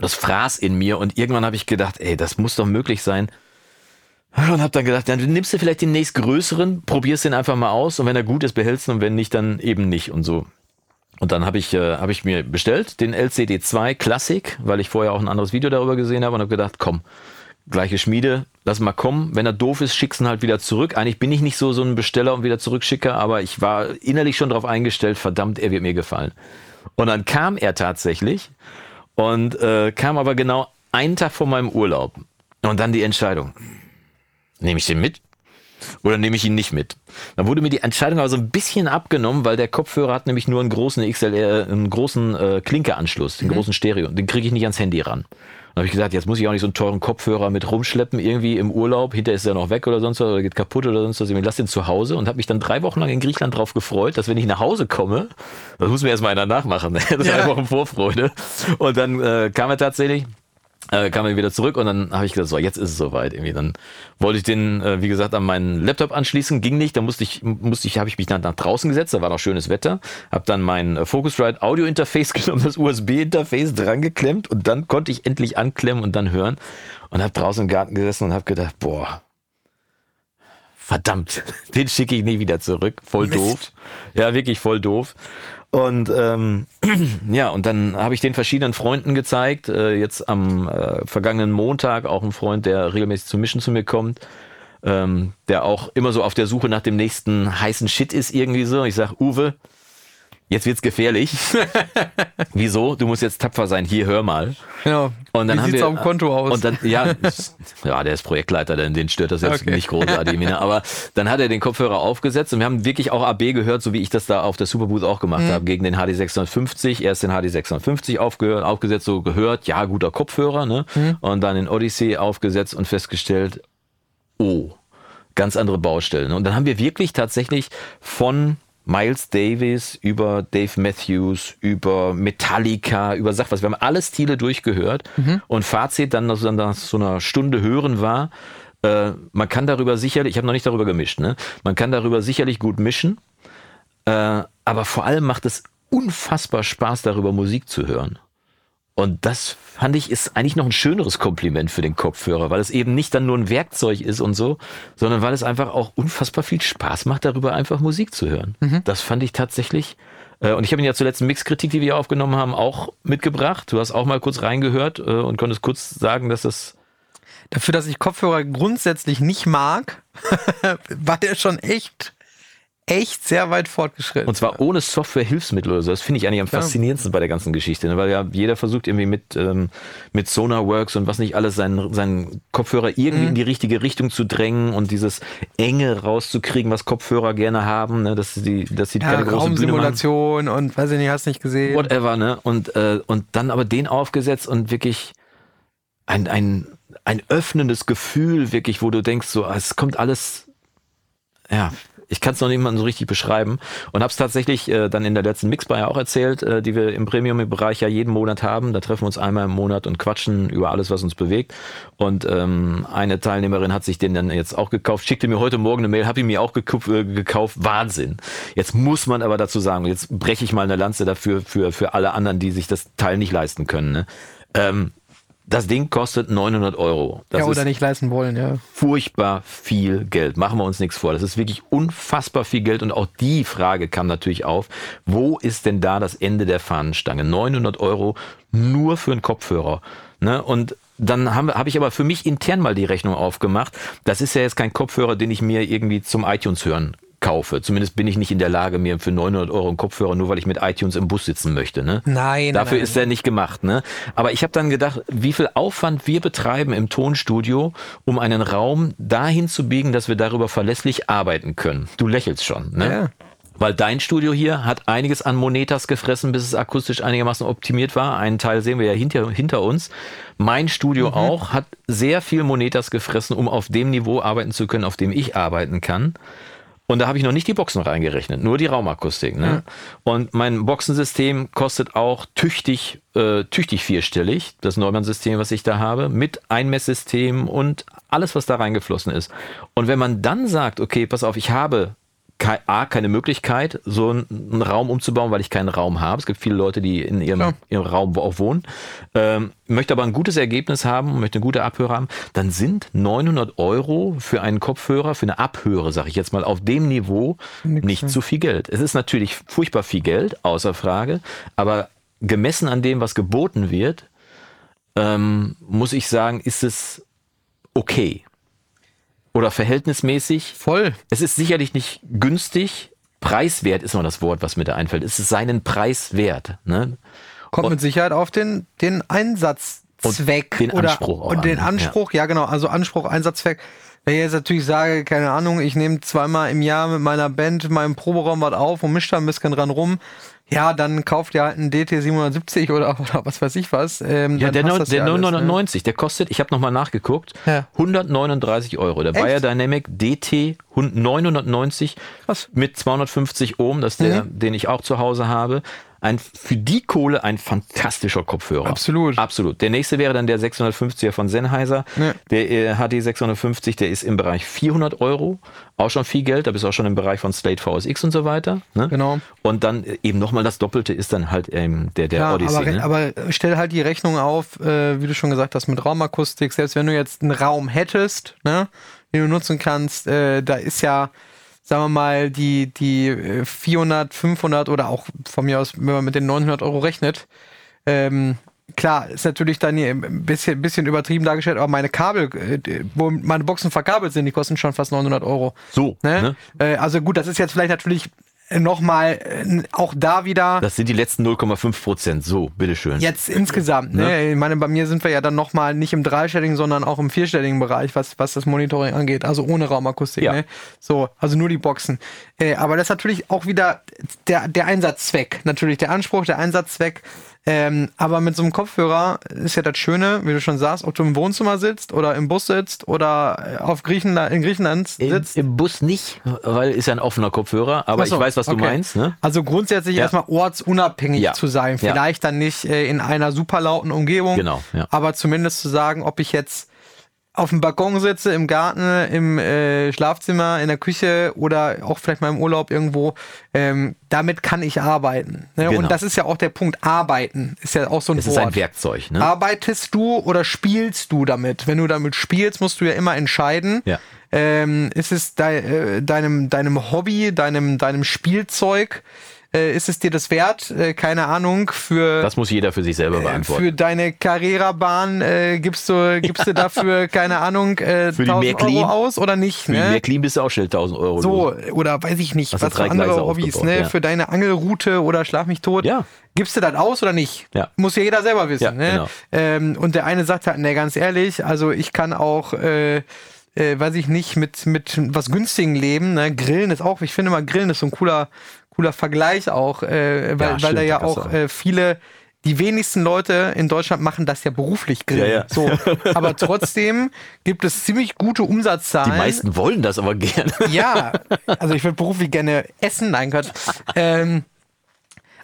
Das fraß in mir und irgendwann habe ich gedacht, ey, das muss doch möglich sein. Und habe dann gedacht, dann nimmst du vielleicht den nächstgrößeren, probierst den einfach mal aus und wenn er gut ist, behältst du und wenn nicht, dann eben nicht und so. Und dann habe ich, äh, hab ich mir bestellt, den LCD2 Classic, weil ich vorher auch ein anderes Video darüber gesehen habe und habe gedacht, komm, gleiche Schmiede, lass mal kommen. Wenn er doof ist, schickst ihn halt wieder zurück. Eigentlich bin ich nicht so so ein Besteller und wieder zurückschicker, aber ich war innerlich schon darauf eingestellt, verdammt, er wird mir gefallen. Und dann kam er tatsächlich und äh, kam aber genau einen Tag vor meinem Urlaub. Und dann die Entscheidung, nehme ich den mit oder nehme ich ihn nicht mit? Dann wurde mir die Entscheidung aber so ein bisschen abgenommen, weil der Kopfhörer hat nämlich nur einen großen XLR, einen großen äh, Klinkeanschluss, den großen Stereo. Den kriege ich nicht ans Handy ran. Dann habe ich gesagt, jetzt muss ich auch nicht so einen teuren Kopfhörer mit rumschleppen, irgendwie im Urlaub, hinterher ist er noch weg oder sonst was, oder geht kaputt oder sonst was. Ich lass den zu Hause und habe mich dann drei Wochen lang in Griechenland drauf gefreut, dass wenn ich nach Hause komme, das muss mir erstmal einer nachmachen, drei Ja. Wochen Vorfreude. Und dann äh, kam er tatsächlich, äh, kam er wieder zurück und dann habe ich gesagt, so, jetzt ist es soweit irgendwie. Dann wollte ich den, äh, wie gesagt, an meinen Laptop anschließen, ging nicht. Dann musste ich, musste ich, habe ich mich dann nach draußen gesetzt. Da war noch schönes Wetter, habe dann mein äh, Focusrite Audio Interface genommen, das USB Interface dran geklemmt und dann konnte ich endlich anklemmen und dann hören und habe draußen im Garten gesessen und habe gedacht, boah. Verdammt, den schicke ich nie wieder zurück. Voll Mist. doof. Ja, wirklich voll doof. Und ähm, ja, und dann habe ich den verschiedenen Freunden gezeigt. Äh, jetzt am äh, vergangenen Montag auch ein Freund, der regelmäßig zum Mischen zu mir kommt, ähm, der auch immer so auf der Suche nach dem nächsten heißen Shit ist irgendwie so. Ich sag, Uwe, jetzt wird's gefährlich. Wieso? Du musst jetzt tapfer sein. Hier, hör mal. Genau. Und dann Wie haben sieht's wir, auf dem Konto aus? Und dann, ja, ja, der ist Projektleiter, den, den stört das jetzt Okay. nicht großartig. Mina. Aber dann hat er den Kopfhörer aufgesetzt und wir haben wirklich auch AB gehört, so wie ich das da auf der Superbooth auch gemacht Mhm. habe, gegen den HD 650. Erst den HD 650 aufgehört, aufgesetzt, so gehört, ja, guter Kopfhörer, ne? Mhm. Und dann den Odyssey aufgesetzt und festgestellt, oh, ganz andere Baustellen. Und dann haben wir wirklich tatsächlich von Miles Davis über Dave Matthews, über Metallica, über was. Wir haben alle Stile durchgehört und Fazit dann nach so- nach so einer Stunde hören war, äh, man kann darüber sicherlich, ich habe noch nicht darüber gemischt, ne? man kann darüber sicherlich gut mischen, äh, aber vor allem macht es unfassbar Spaß, darüber Musik zu hören. Und das fand ich ist eigentlich noch ein schöneres Kompliment für den Kopfhörer, weil es eben nicht dann nur ein Werkzeug ist und so, sondern weil es einfach auch unfassbar viel Spaß macht, darüber einfach Musik zu hören. Das fand ich tatsächlich. äh, Und ich habe Ihnen ja zuletzt eine Mixkritik, die wir aufgenommen haben, auch mitgebracht. Du hast auch mal kurz reingehört äh, und konntest kurz sagen, dass das Dafür, dass ich Kopfhörer grundsätzlich nicht mag, war der schon echt, echt sehr weit fortgeschritten. Und zwar ohne Software-Hilfsmittel oder so. Das finde ich eigentlich am faszinierendsten bei der ganzen Geschichte, ne? weil ja jeder versucht irgendwie mit, ähm, mit Sonarworks und was nicht alles seinen, seinen Kopfhörer irgendwie in die richtige Richtung zu drängen und dieses Enge rauszukriegen, was Kopfhörer gerne haben, ne? dass sie, dass sie ja, keine große Bühne machen. Raumsimulation und weiß ich nicht, hast nicht gesehen. Whatever, ne? Und, äh, und dann aber den aufgesetzt und wirklich ein, ein, ein öffnendes Gefühl, wirklich, wo du denkst, so, ah, es kommt alles, ja, ich kann es noch niemandem so richtig beschreiben und habe es tatsächlich äh, dann in der letzten Mixbar ja auch erzählt, äh, die wir im Premium-Bereich ja jeden Monat haben. Da treffen wir uns einmal im Monat und quatschen über alles, was uns bewegt. Und ähm, eine Teilnehmerin hat sich den dann jetzt auch gekauft, schickte mir heute Morgen eine Mail, habe ihn mir auch gekauft, äh, gekauft. Wahnsinn. Jetzt muss man aber dazu sagen, jetzt breche ich mal eine Lanze dafür für, für alle anderen, die sich das Teil nicht leisten können. Ne? Ähm, das Ding kostet 900 Euro. Das ja, oder nicht leisten wollen, ja. furchtbar viel Geld. Machen wir uns nichts vor. Das ist wirklich unfassbar viel Geld. Und auch die Frage kam natürlich auf, wo ist denn da das Ende der Fahnenstange? 900 Euro nur für einen Kopfhörer. Ne? Und dann habe hab ich aber für mich intern mal die Rechnung aufgemacht. Das ist ja jetzt kein Kopfhörer, den ich mir irgendwie zum iTunes hören kaufe. Zumindest bin ich nicht in der Lage, mir für 900 Euro einen Kopfhörer, nur weil ich mit iTunes im Bus sitzen möchte. Ne? Nein, Dafür nein, ist er nicht gemacht. Ne? Aber ich habe dann gedacht, wie viel Aufwand wir betreiben im Tonstudio, um einen Raum dahin zu biegen, dass wir darüber verlässlich arbeiten können. Du lächelst schon. Ne? Ja. Weil dein Studio hier hat einiges an Monetas gefressen, bis es akustisch einigermaßen optimiert war. Einen Teil sehen wir ja hinter, hinter uns. Mein Studio auch hat sehr viel Monetas gefressen, um auf dem Niveau arbeiten zu können, auf dem ich arbeiten kann. Und da habe ich noch nicht die Boxen reingerechnet, nur die Raumakustik. Ne? Und mein Boxensystem kostet auch tüchtig, äh, tüchtig vierstellig, das Neumann-System, was ich da habe, mit Einmesssystem und alles, was da reingeflossen ist. Und wenn man dann sagt, okay, pass auf, ich habe kei- A, keine Möglichkeit, so einen, Raum umzubauen, weil ich keinen Raum habe. Es gibt viele Leute, die in ihrem, ihrem Raum auch wohnen, ähm, möchte aber ein gutes Ergebnis haben, möchte eine gute Abhörer haben, dann sind 900 Euro für einen Kopfhörer, für eine Abhöre, sage ich jetzt mal, auf dem Niveau nicht zu viel Geld. Es ist natürlich furchtbar viel Geld, außer Frage, aber gemessen an dem, was geboten wird, ähm, muss ich sagen, ist es okay. Oder verhältnismäßig. Voll. Es ist sicherlich nicht günstig. Preiswert ist immer das Wort, was mir da einfällt. Es ist seinen Preis wert. Ne? Kommt Und- mit Sicherheit auf den, den Einsatzzweck Und den oder Anspruch auch und den an, ne? Anspruch, ja. genau, also Anspruch, Einsatzzweck. Wenn ich jetzt natürlich sage, keine Ahnung, ich nehme zweimal im Jahr mit meiner Band in meinem Proberaum was auf und mische da ein bisschen dran rum, ja, dann kauft ihr halt einen DT 770 oder, oder was weiß ich was. Ähm, Ja, der, das der ja alles, ne? 990, der kostet, ich habe nochmal nachgeguckt, Ja. 139 Euro. Der Echt? Biodynamic DT 990 Krass. mit 250 Ohm, das ist der, Mhm. den ich auch zu Hause habe. Ein, für die Kohle ein fantastischer Kopfhörer. Absolut. Absolut. Der nächste wäre dann der 650er von Sennheiser. Ja. Der äh, HD 650, der ist im Bereich 400 Euro. Auch schon viel Geld. Da bist du auch schon im Bereich von Slate VSX und so weiter. Ne? Genau. Und dann äh, eben nochmal das Doppelte ist dann halt ähm, der, der Ja, Odyssey. aber, ne? aber stell halt die Rechnung auf, äh, wie du schon gesagt hast, mit Raumakustik. Selbst wenn du jetzt einen Raum hättest, ne, den du nutzen kannst, äh, da ist ja, sagen wir mal, die, die äh, 400, 500 oder auch von mir aus, wenn man mit den 900 Euro rechnet, ähm, klar, ist natürlich dann hier ein bisschen, bisschen übertrieben dargestellt, aber meine Kabel, äh, wo meine Boxen verkabelt sind, die kosten schon fast 900 Euro. so. Ne? Ne? Äh, also gut, das ist jetzt vielleicht natürlich nochmal äh, auch da wieder. Das sind die letzten 0,5 Prozent. So, bitteschön. Jetzt insgesamt, ne? Ne? Ich meine, bei mir sind wir ja dann nochmal nicht im dreistelligen, sondern auch im vierstelligen Bereich, was, was das Monitoring angeht. Also ohne Raumakustik, Ja. ne? So, also nur die Boxen. Äh, aber das ist natürlich auch wieder der, der Einsatzzweck. Natürlich der Anspruch, der Einsatzzweck. Ähm, aber mit so einem Kopfhörer ist ja das Schöne, wie du schon sagst, ob du im Wohnzimmer sitzt oder im Bus sitzt oder äh, auf Griechenland, in Griechenland Im, sitzt. Im Bus nicht, weil ist ja ein offener Kopfhörer, aber so, ich weiß, was du okay. meinst. Ne? Also grundsätzlich Ja. erstmal ortsunabhängig Ja. zu sein. Ja. Vielleicht dann nicht äh, in einer super lauten Umgebung. Genau, ja. Aber zumindest zu sagen, ob ich jetzt auf dem Balkon sitze, im Garten, im äh, Schlafzimmer, in der Küche oder auch vielleicht mal im Urlaub irgendwo, ähm, damit kann ich arbeiten. Ne? Genau. Und das ist ja auch der Punkt, arbeiten ist ja auch so ein Es Wort. ist ein Werkzeug. Ne? Arbeitest du oder spielst du damit? Wenn du damit spielst, musst du ja immer entscheiden. Ja. Ähm, ist es dei äh, deinem, deinem Hobby, deinem, deinem Spielzeug, äh, ist es dir das wert? Äh, keine Ahnung, für, Das muss jeder für sich selber äh, beantworten. für deine Carrera-Bahn äh, gibst, du, gibst du dafür, keine Ahnung, äh, Für die 1000 Märklin? Euro aus oder nicht? Für die Ne? mehr clean bist du auch schnell 1000 Euro. So, los. oder weiß ich nicht, Hast was für andere Gleise Hobbys, ne? ja. Für deine Angelroute oder Schlag mich tot. Ja. Gibst du das aus oder nicht? Ja. Muss ja jeder selber wissen. Ja, ne? genau. ähm, und der eine sagt halt, ne, ganz ehrlich, also ich kann auch, äh, äh, weiß ich nicht, mit, mit was günstigen leben. Ne? Grillen ist auch, ich finde mal, Grillen ist so ein cooler, cooler Vergleich auch, äh, weil, weil stimmt, da ja auch. äh, viele die wenigsten Leute in Deutschland machen das ja beruflich grillen. Ja, ja. So, aber trotzdem gibt es ziemlich gute Umsatzzahlen. Die meisten wollen das aber gerne. Ja, also ich würde beruflich gerne essen, nein Gott. Ähm,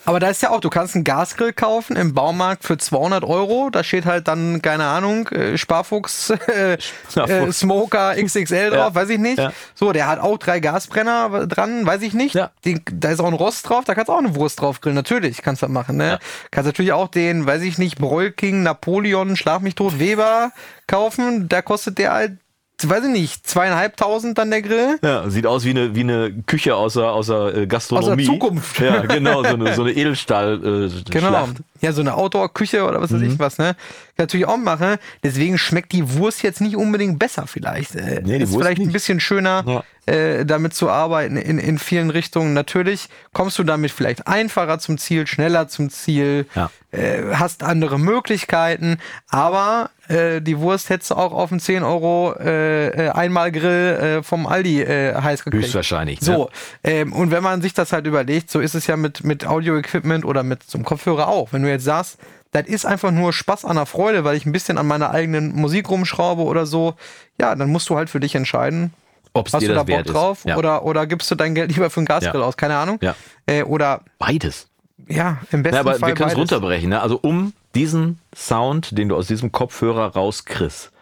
aber da ist ja auch, du kannst einen Gasgrill kaufen im Baumarkt für 200 Euro. Da steht halt dann, keine Ahnung, äh, Sparfuchs, äh, äh, Sparfuchs. Smoker XXL drauf, Ja. weiß ich nicht. Ja. So, der hat auch drei Gasbrenner dran, weiß ich nicht. Ja. Den, da ist auch ein Rost drauf, da kannst du auch eine Wurst drauf grillen. Natürlich kannst du das machen. Ne? Ja. Kannst natürlich auch den, weiß ich nicht, Broil King, Napoleon, Schlag mich tot, Weber kaufen. Da kostet der halt, weiß ich nicht, zweieinhalbtausend dann der Grill. Ja, sieht aus wie eine, wie eine Küche außer, außer äh, Gastronomie. Aus der Zukunft. Ja, genau, so eine, so eine Edelstahl äh, Genau. Schlacht. Ja, so eine Outdoor-Küche oder was weiß Mhm. ich was, ne? Natürlich auch machen. Deswegen schmeckt die Wurst jetzt nicht unbedingt besser vielleicht. Äh, Nee, die ist vielleicht ein nicht. bisschen schöner, äh, damit zu arbeiten in, in vielen Richtungen. Natürlich kommst du damit vielleicht einfacher zum Ziel, schneller zum Ziel, Ja. äh, hast andere Möglichkeiten, aber äh, die Wurst hättest du auch auf einen 10 Euro äh, äh, Einmalgrill äh, vom Aldi äh, heiß gekriegt. Höchstwahrscheinlich, ne? So, ähm, und wenn man sich das halt überlegt, so ist es ja mit, mit Audio-Equipment oder mit einem Kopfhörer auch. Wenn du jetzt sagst, das ist einfach nur Spaß an der Freude, weil ich ein bisschen an meiner eigenen Musik rumschraube oder so, ja, dann musst du halt für dich entscheiden, Ob es hast du da Bock drauf. Ja. oder, oder gibst du dein Geld lieber für einen Gasgrill Ja. aus, keine Ahnung. Ja. Äh, oder Beides. ja, im besten Ja, aber Fall wir können es runterbrechen. Ne? Also um diesen Sound, den du aus diesem Kopfhörer rauskriegst,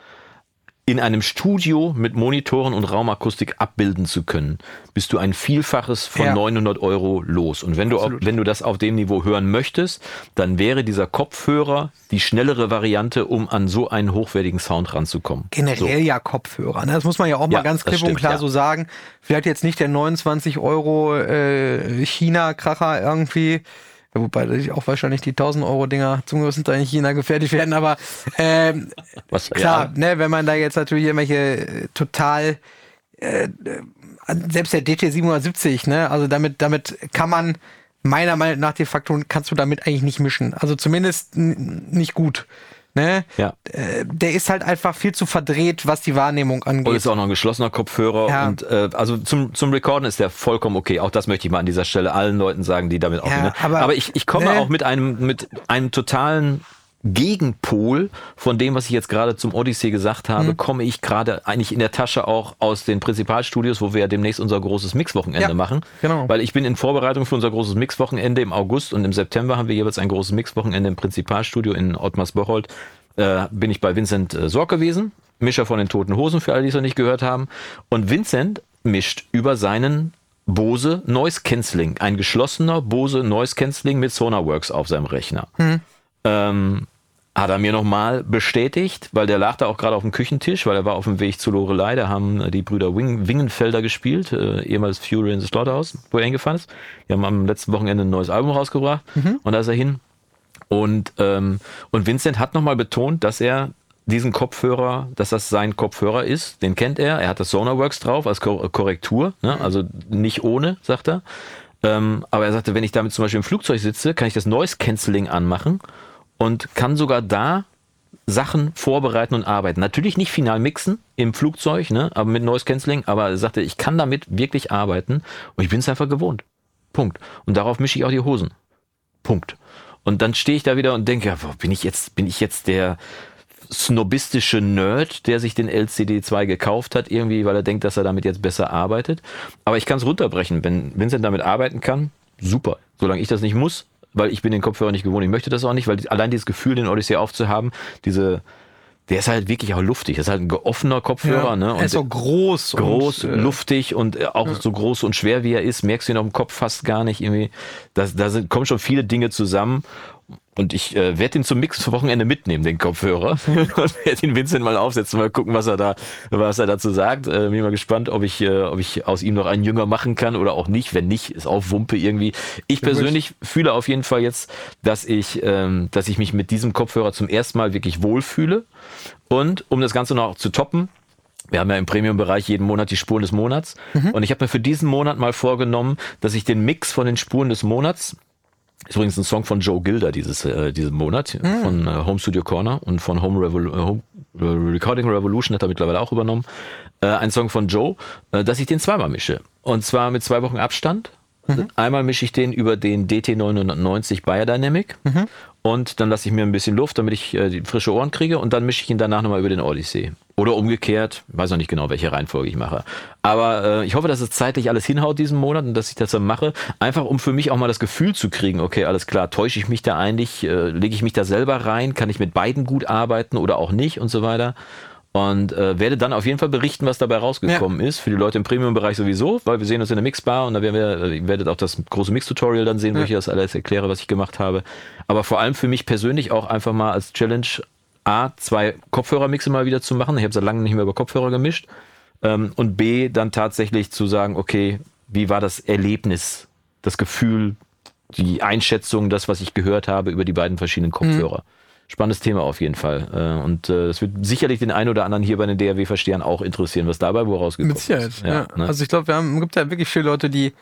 in einem Studio mit Monitoren und Raumakustik abbilden zu können, bist du ein Vielfaches von Ja. 900 Euro los. Und wenn du, Absolut. wenn du das auf dem Niveau hören möchtest, dann wäre dieser Kopfhörer die schnellere Variante, um an so einen hochwertigen Sound ranzukommen. Generell ja Kopfhörer. Ne? Das muss man ja auch mal Ja, ganz das klipp und klar ja. so sagen. Vielleicht jetzt nicht der 29 Euro äh, China-Kracher irgendwie. Ja, wobei auch wahrscheinlich die 1000 Euro Dinger zum größten Teil in China gefertigt werden, aber ähm, Was, klar, ja, ne, wenn man da jetzt natürlich irgendwelche äh, total äh, selbst der DT770, ne, also damit damit kann man meiner Meinung nach de facto kannst du damit eigentlich nicht mischen. Also zumindest nicht gut. Ne? Ja. Äh, der ist halt einfach viel zu verdreht, was die Wahrnehmung Und angeht. ist auch noch ein geschlossener Kopfhörer. Ja. Und äh, also zum, zum Recorden ist der vollkommen okay. Auch das möchte ich mal an dieser Stelle allen Leuten sagen, die damit aufnehmen. ne? aber- aber ich, ich komme ne? auch mit einem, mit einem totalen Gegenpol von dem, was ich jetzt gerade zum Odyssey gesagt habe, Mhm. komme ich gerade eigentlich in der Tasche auch aus den Prinzipalstudios, wo wir ja demnächst unser großes Mixwochenende Ja, machen. genau. Weil ich bin in Vorbereitung für unser großes Mixwochenende im August und im September haben wir jeweils ein großes Mixwochenende im Prinzipalstudio in Ottmars-Bocholt. Äh, bin ich bei Vincent äh, Sorg gewesen, Mischer von den Toten Hosen, für alle, die es noch nicht gehört haben. Und Vincent mischt über seinen Bose Noise Cancelling, ein geschlossener Bose Noise Cancelling mit Sonarworks auf seinem Rechner. Ähm, hat er mir nochmal bestätigt, weil der lag da auch gerade auf dem Küchentisch, weil er war auf dem Weg zu Lorelei, da haben äh, die Brüder Wing, Wingenfelder gespielt, äh, ehemals Fury in the Slaughterhouse, wo er hingefahren ist. Die haben am letzten Wochenende ein neues Album rausgebracht und da ist er hin. Und, ähm, und Vincent hat nochmal betont, dass er diesen Kopfhörer, dass das sein Kopfhörer ist, den kennt er, er hat das Sonarworks drauf als Kor Korrektur, ne? also nicht ohne, sagt er. Ähm, aber er sagte, wenn ich damit zum Beispiel im Flugzeug sitze, kann ich das Noise Cancelling anmachen und kann sogar da Sachen vorbereiten und arbeiten. Natürlich nicht final mixen im Flugzeug, ne, aber mit Noise Cancelling, aber er sagte, ich kann damit wirklich arbeiten und ich bin es einfach gewohnt. Punkt. Und darauf mische ich auch die Hosen. Punkt. Und dann stehe ich da wieder und denke, ja, bin ich jetzt, bin ich jetzt der snobistische Nerd, der sich den LCD2 gekauft hat, irgendwie, weil er denkt, dass er damit jetzt besser arbeitet. Aber ich kann es runterbrechen. Wenn Vincent damit arbeiten kann, super. Solange ich das nicht muss, weil ich bin den Kopfhörer nicht gewohnt. Ich möchte das auch nicht, weil allein dieses Gefühl, den Odyssey aufzuhaben, diese, der ist halt wirklich auch luftig. Das ist halt ein geoffener Kopfhörer, Ja, ne? er ist auch groß. groß, und, äh, luftig und äh, auch so groß und schwer wie er ist, merkst du ihn auf dem Kopf fast gar nicht irgendwie. Da, da sind, kommen schon viele Dinge zusammen. Und ich äh, werde ihn zum Mix-Wochenende mitnehmen, den Kopfhörer. und werde ihn Vincent mal aufsetzen, mal gucken, was er da, was er dazu sagt. Äh, bin mal gespannt, ob ich, äh, ob ich aus ihm noch einen Jünger machen kann oder auch nicht. Wenn nicht, ist auch Wumpe irgendwie. Ich persönlich fühle auf jeden Fall jetzt, dass ich, ähm, dass ich mich mit diesem Kopfhörer zum ersten Mal wirklich wohlfühle. Und um das Ganze noch zu toppen, wir haben ja im Premium-Bereich jeden Monat die Spuren des Monats. Und ich habe mir für diesen Monat mal vorgenommen, dass ich den Mix von den Spuren des Monats, ist übrigens ein Song von Joe Gilder dieses, äh, diesen Monat, von äh, Home Studio Corner und von Home, Revol äh, Home äh, Recording Revolution hat er mittlerweile auch übernommen. Äh, ein Song von Joe, äh, dass ich den zweimal mische. Und zwar mit zwei Wochen Abstand. Einmal mische ich den über den DT990 Biodynamic und dann lasse ich mir ein bisschen Luft, damit ich äh, die frische Ohren kriege und dann mische ich ihn danach nochmal über den Odyssey. Oder umgekehrt, weiß noch nicht genau, welche Reihenfolge ich mache. Aber äh, ich hoffe, dass es zeitlich alles hinhaut diesen Monat und dass ich das dann mache. Einfach um für mich auch mal das Gefühl zu kriegen, okay, alles klar, täusche ich mich da eigentlich, äh, lege ich mich da selber rein, kann ich mit beiden gut arbeiten oder auch nicht und so weiter. Und äh, werde dann auf jeden Fall berichten, was dabei rausgekommen ist. Für die Leute im Premium-Bereich sowieso, weil wir sehen uns in der Mixbar und da werden wir, äh, ihr werdet auch das große Mix-Tutorial dann sehen, wo Ja. ich das alles erkläre, was ich gemacht habe. Aber vor allem für mich persönlich auch einfach mal als Challenge A, zwei Kopfhörermixe mal wieder zu machen. Ich habe seit langem nicht mehr über Kopfhörer gemischt. Ähm, und B, dann tatsächlich zu sagen, okay, wie war das Erlebnis, das Gefühl, die Einschätzung, das, was ich gehört habe über die beiden verschiedenen Kopfhörer. Spannendes Thema auf jeden Fall. Äh, Und äh, es wird sicherlich den einen oder anderen hier bei den DRW-Verstehern auch interessieren, was dabei wohl rausgekommen Mit Sicherheit, ist. ja. ne? Also ich glaube, wir haben, gibt ja wirklich viele Leute, die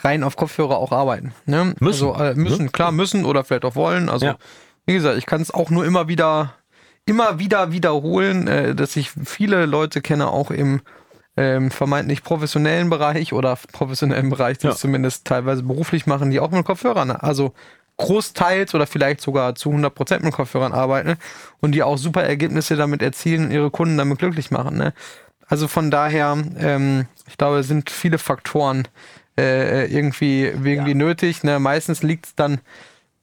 rein auf Kopfhörer auch arbeiten. Ne? Müssen. Also, äh, müssen, Ne? klar müssen oder vielleicht auch wollen. Also Ja. wie gesagt, ich kann es auch nur immer wieder, immer wieder wiederholen, äh, dass ich viele Leute kenne, auch im ähm, vermeintlich professionellen Bereich oder professionellen Bereich, die Ja. es zumindest teilweise beruflich machen, die auch mit Kopfhörern, also großteils oder vielleicht sogar zu 100% mit Kopfhörern arbeiten und die auch super Ergebnisse damit erzielen und ihre Kunden damit glücklich machen. Ne? Also von daher, ähm, ich glaube, es sind viele Faktoren äh, irgendwie, irgendwie nötig. Ne? Meistens liegt es dann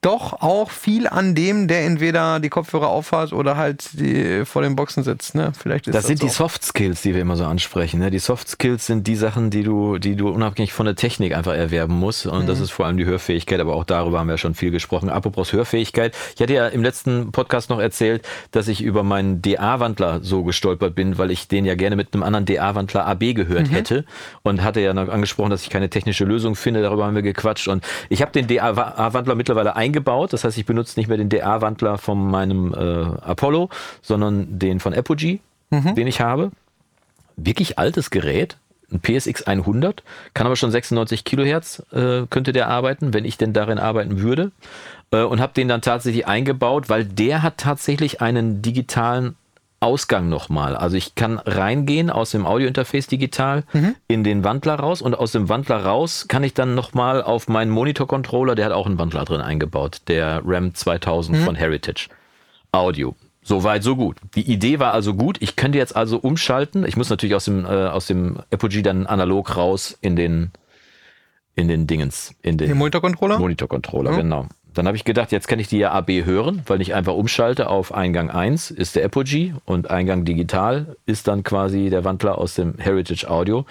doch auch viel an dem, der entweder die Kopfhörer aufhat oder halt die, vor den Boxen sitzt. Ne? Vielleicht ist Das sind die so. Soft Skills, die wir immer so ansprechen. Ne? Die Soft Skills sind die Sachen, die du, die du unabhängig von der Technik einfach erwerben musst. Und das ist vor allem die Hörfähigkeit, aber auch darüber haben wir schon viel gesprochen. Apropos Hörfähigkeit. Ich hatte ja im letzten Podcast noch erzählt, dass ich über meinen DA-Wandler so gestolpert bin, weil ich den ja gerne mit einem anderen DA-Wandler AB gehört hätte. Und hatte ja noch angesprochen, dass ich keine technische Lösung finde. Darüber haben wir gequatscht. Und ich habe den DA-Wandler mittlerweile eingebaut. Das heißt, ich benutze nicht mehr den DA-Wandler von meinem äh, Apollo, sondern den von Apogee, den ich habe wirklich altes Gerät, ein PSX 100, kann aber schon 96 Kilohertz, äh, könnte der arbeiten, wenn ich denn darin arbeiten würde. Äh, und habe den dann tatsächlich eingebaut, weil der hat tatsächlich einen digitalen Ausgang nochmal. Also ich kann reingehen aus dem Audiointerface digital in den Wandler raus und aus dem Wandler raus kann ich dann nochmal auf meinen Monitor-Controller, der hat auch einen Wandler drin eingebaut, der RAM 2000 von Heritage. Audio. So weit, so gut. Die Idee war also gut. Ich könnte jetzt also umschalten. Ich muss natürlich aus dem, äh, aus dem Apogee dann analog raus in den, in den Dingens, in den Den Monitor-Controller? Monitor-Controller, genau. Dann habe ich gedacht, jetzt kann ich die ja AB hören, weil ich einfach umschalte auf Eingang 1 ist der Apogee und Eingang digital ist dann quasi der Wandler aus dem Heritage Audio.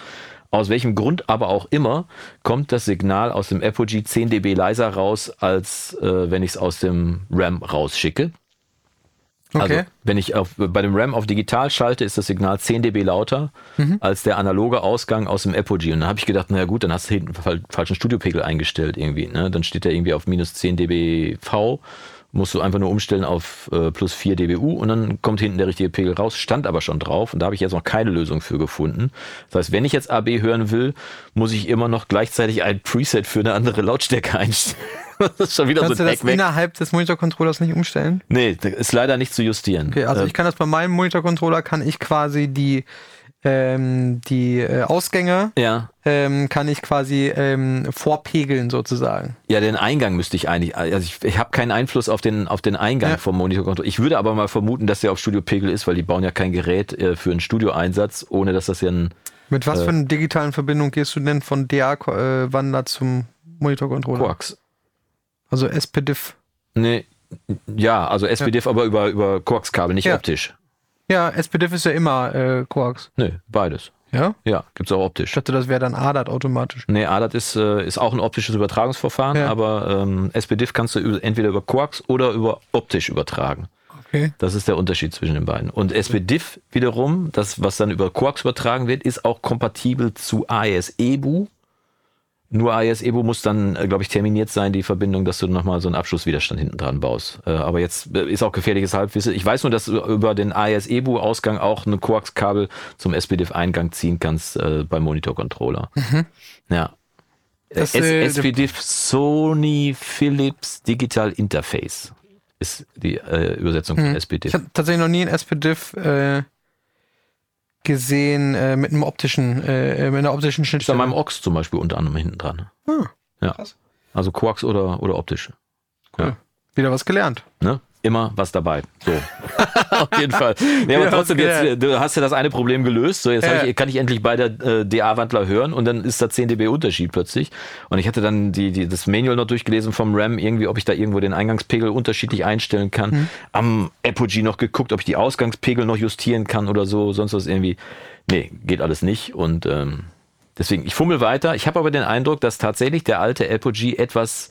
Aus welchem Grund aber auch immer kommt das Signal aus dem Apogee 10 dB leiser raus, als äh, wenn ich es aus dem RAM rausschicke. Okay. Also, wenn ich auf, bei dem RAM auf digital schalte, ist das Signal 10 dB lauter als der analoge Ausgang aus dem Apogee. Und dann habe ich gedacht, naja gut, dann hast du hinten fal falschen Studiopegel eingestellt irgendwie. Ne? Dann steht der irgendwie auf minus 10 dB V musst du einfach nur umstellen auf äh, plus 4 dBU und dann kommt hinten der richtige Pegel raus, stand aber schon drauf und da habe ich jetzt noch keine Lösung für gefunden. Das heißt, wenn ich jetzt AB hören will, muss ich immer noch gleichzeitig ein Preset für eine andere Lautstärke einstellen. Das ist schon wieder Kannst so du ein das Hack weg. innerhalb des Monitor-Controllers nicht umstellen? Nee, das ist leider nicht zu justieren. Okay, also Äh, ich kann das bei meinem Monitor-Controller, kann ich quasi die, ähm, die äh, Ausgänge, ja, ähm, kann ich quasi ähm, vorpegeln sozusagen. ja, den Eingang müsste ich eigentlich, also ich, ich habe keinen Einfluss auf den, auf den Eingang Ja. vom Monitorcontroller. Ich würde aber mal vermuten, dass der auf Studio Pegel ist, weil die bauen ja kein Gerät äh, für einen Studioeinsatz, ohne dass das ja ein Mit was Äh. für einer digitalen Verbindung gehst du denn von DA-Wandler zum Monitor-Controller? Quarks. Also SPDIF. Nee, ja, also SPDIF, aber über, über Quarks-Kabel, nicht Ja. optisch. Ja, SPDIF ist ja immer äh, Quarks. Nee, beides. Ja? Ja, gibt's auch Ich optisch. dachte, das wäre dann ADAT automatisch. Nee, ADAT ist, äh, ist auch ein optisches Übertragungsverfahren, Ja. aber ähm, SPDIF kannst du über, entweder über Quarks oder über optisch übertragen. Okay. Das ist der Unterschied zwischen den beiden. Und SPDIF wiederum, das, was dann über Quarks übertragen wird, ist auch kompatibel zu AES-EBU. Nur AES-EBU muss dann, glaube ich, terminiert sein, die Verbindung, dass du nochmal so einen Abschlusswiderstand hinten dran baust. Äh, aber jetzt äh, ist auch gefährliches Halbwissen. Ich weiß nur, dass du über den AES-EBU-Ausgang auch ein Quarks-Kabel zum SPDIF-Eingang ziehen kannst äh, beim Monitor-Controller. Ja. Das, äh, SPDIF Sony Philips Digital Interface ist die äh, Übersetzung von Hm. SPDIF. Ich habe tatsächlich noch nie ein SPDIF äh, gesehen äh, mit einem optischen, äh, mit einer optischen Ist an Schnittstelle. meinem Ox zum Beispiel unter anderem hinten dran. Ah, ja. krass. Also Quarks oder, oder optisch. Ja. Wieder was gelernt. Ne? Immer was dabei. So. Auf jeden Fall. Nee, aber Ja, trotzdem, jetzt, du hast ja das eine Problem gelöst. So, jetzt Ja. ich, kann ich endlich beide äh, DA-Wandler hören und dann ist da 10 dB Unterschied plötzlich. Und ich hatte dann die, die, das Manual noch durchgelesen vom RAM, irgendwie, ob ich da irgendwo den Eingangspegel unterschiedlich einstellen kann. Mhm. Am Apogee noch geguckt, ob ich die Ausgangspegel noch justieren kann oder so, sonst was irgendwie. Nee, geht alles nicht. Und ähm, deswegen, ich fummel weiter. Ich habe aber den Eindruck, dass tatsächlich der alte Apogee etwas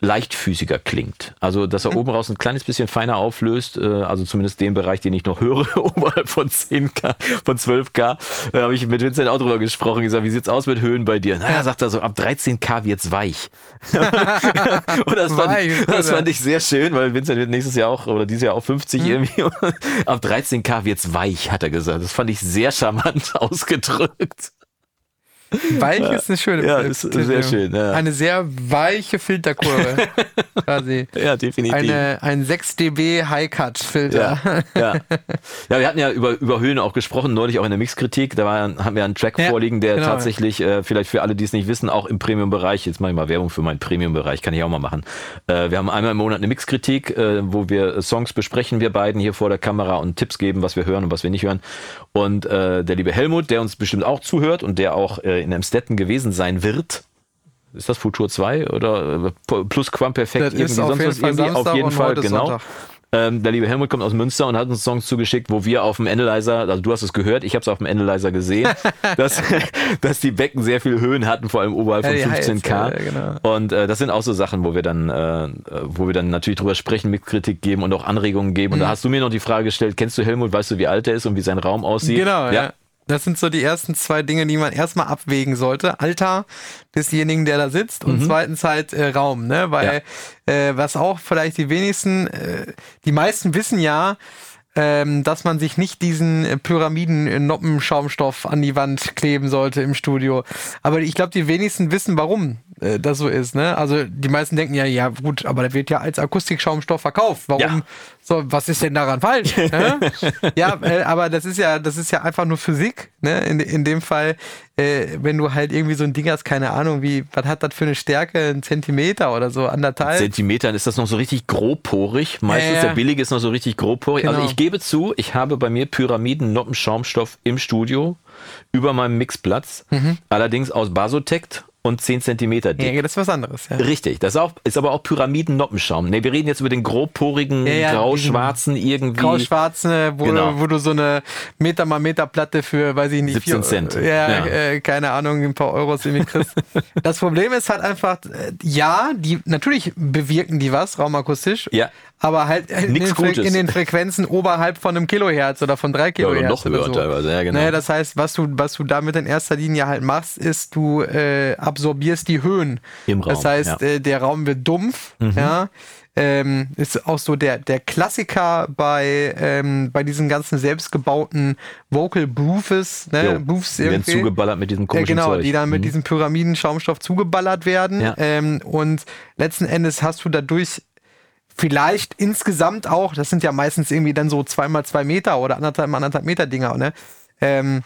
leichtfüßiger klingt. Also, dass er oben raus ein kleines bisschen feiner auflöst, äh, also zumindest den Bereich, den ich noch höre, oberhalb von 10K, von 12K, äh, habe ich mit Vincent auch drüber gesprochen, gesagt, wie sieht's aus mit Höhen bei dir? Naja, sagt er so, ab 13K wird's weich. Und das fand, Weich, das fand ich sehr schön, weil Vincent wird nächstes Jahr auch, oder dieses Jahr auch 50 irgendwie. ab 13K wird's weich, hat er gesagt. Das fand ich sehr charmant ausgedrückt. Weich ist eine schöne Ja, ist sehr schön, ja. Eine sehr weiche Filterkurve. quasi. Ja, definitiv. Eine, ein 6 dB High-Cut-Filter. Ja, ja. ja, wir hatten ja über, über Höhen auch gesprochen, neulich auch in der Mixkritik. Da war, haben wir einen Track Ja, vorliegen, der genau. tatsächlich, äh, vielleicht für alle, die es nicht wissen, auch im Premium-Bereich, jetzt mache ich mal Werbung für meinen Premium-Bereich, kann ich auch mal machen. Äh, wir haben einmal im Monat eine Mixkritik, äh, wo wir Songs besprechen, wir beiden hier vor der Kamera und Tipps geben, was wir hören und was wir nicht hören. Und äh, der liebe Helmut, der uns bestimmt auch zuhört und der auch äh, in Amstetten gewesen sein wird, ist das Futur 2 oder äh, plus Quamperfekt irgendwie ist sonst jeden was Fall irgendwie? Auf jeden Fall, genau. Sonntag. Ähm, der liebe Helmut kommt aus Münster und hat uns Songs zugeschickt, wo wir auf dem Analyzer, also du hast es gehört, ich habe es auf dem Analyzer gesehen, dass, dass die Becken sehr viel Höhen hatten, vor allem oberhalb Ja, von die Highs, 15k. ja, genau. Und äh, das sind auch so Sachen, wo wir dann, äh, wo wir dann natürlich drüber sprechen, mit Kritik geben und auch Anregungen geben. Und da hast du mir noch die Frage gestellt, kennst du Helmut, weißt du, wie alt er ist und wie sein Raum aussieht? Genau, ja. Das sind so die ersten zwei Dinge, die man erstmal abwägen sollte. Alter desjenigen, der da sitzt und zweitens halt äh, Raum, ne? Weil äh, was auch vielleicht die wenigsten, äh, die meisten wissen ja, ähm, dass man sich nicht diesen äh, Pyramiden-Noppenschaumstoff an die Wand kleben sollte im Studio. Aber ich glaube, die wenigsten wissen, warum äh, das so ist. Ne? Also die meisten denken ja, ja gut, aber der wird ja als Akustikschaumstoff verkauft. Warum? Ja. So, was ist denn daran falsch? ne? ja, äh, aber das ist ja, das ist ja einfach nur Physik. Ne? In, in dem Fall, äh, wenn du halt irgendwie so ein Ding hast, keine Ahnung, wie, was hat das für eine Stärke? Ein Zentimeter oder so, anderthalb? Zentimetern ist das noch so richtig grobporig. Meistens ja. der billige ist noch so richtig grobporig. Genau. Also ich gebe zu, ich habe bei mir Pyramiden Noppen Schaumstoff im Studio über meinem Mixplatz. Allerdings aus Basotect und 10 Zentimeter dick. ja, das ist was anderes. Ja. Richtig, das ist, auch, ist aber auch Pyramiden-Noppenschaum. Ne, wir reden jetzt über den grobporigen, Ja, ja, grau-schwarzen irgendwie. Grau-schwarze, wo, Genau. wo du so eine Meter mal Meter Platte für, weiß ich nicht, 17 Cent. Ja, Ja. Äh, keine Ahnung, ein paar Euros irgendwie kriegst. das Problem ist halt einfach, äh, ja, die, natürlich bewirken die was, raumakustisch. Ja. Aber halt in den, in den Frequenzen oberhalb von einem Kilohertz oder von drei Ja, Kilohertz. oder noch höher so. teilweise, ja genau. Naja, das heißt, was du, was du damit in erster Linie halt machst, ist, du äh, absorbierst die Höhen. Im Raum, das heißt, ja. äh, der Raum wird dumpf, ja. Ähm, ist auch so der, der Klassiker bei, ähm, bei diesen ganzen selbstgebauten Vocal Booths, ne? Jo, Booths die werden zugeballert mit diesem Ja, komischen genau, Zeug. die dann mit Mhm. diesem Pyramidenschaumstoff zugeballert werden. Ja. Ähm, und letzten Endes hast du dadurch vielleicht insgesamt auch, das sind ja meistens irgendwie dann so zweimal zwei Meter oder anderthalb, anderthalb Meter Dinger, ne? Ähm,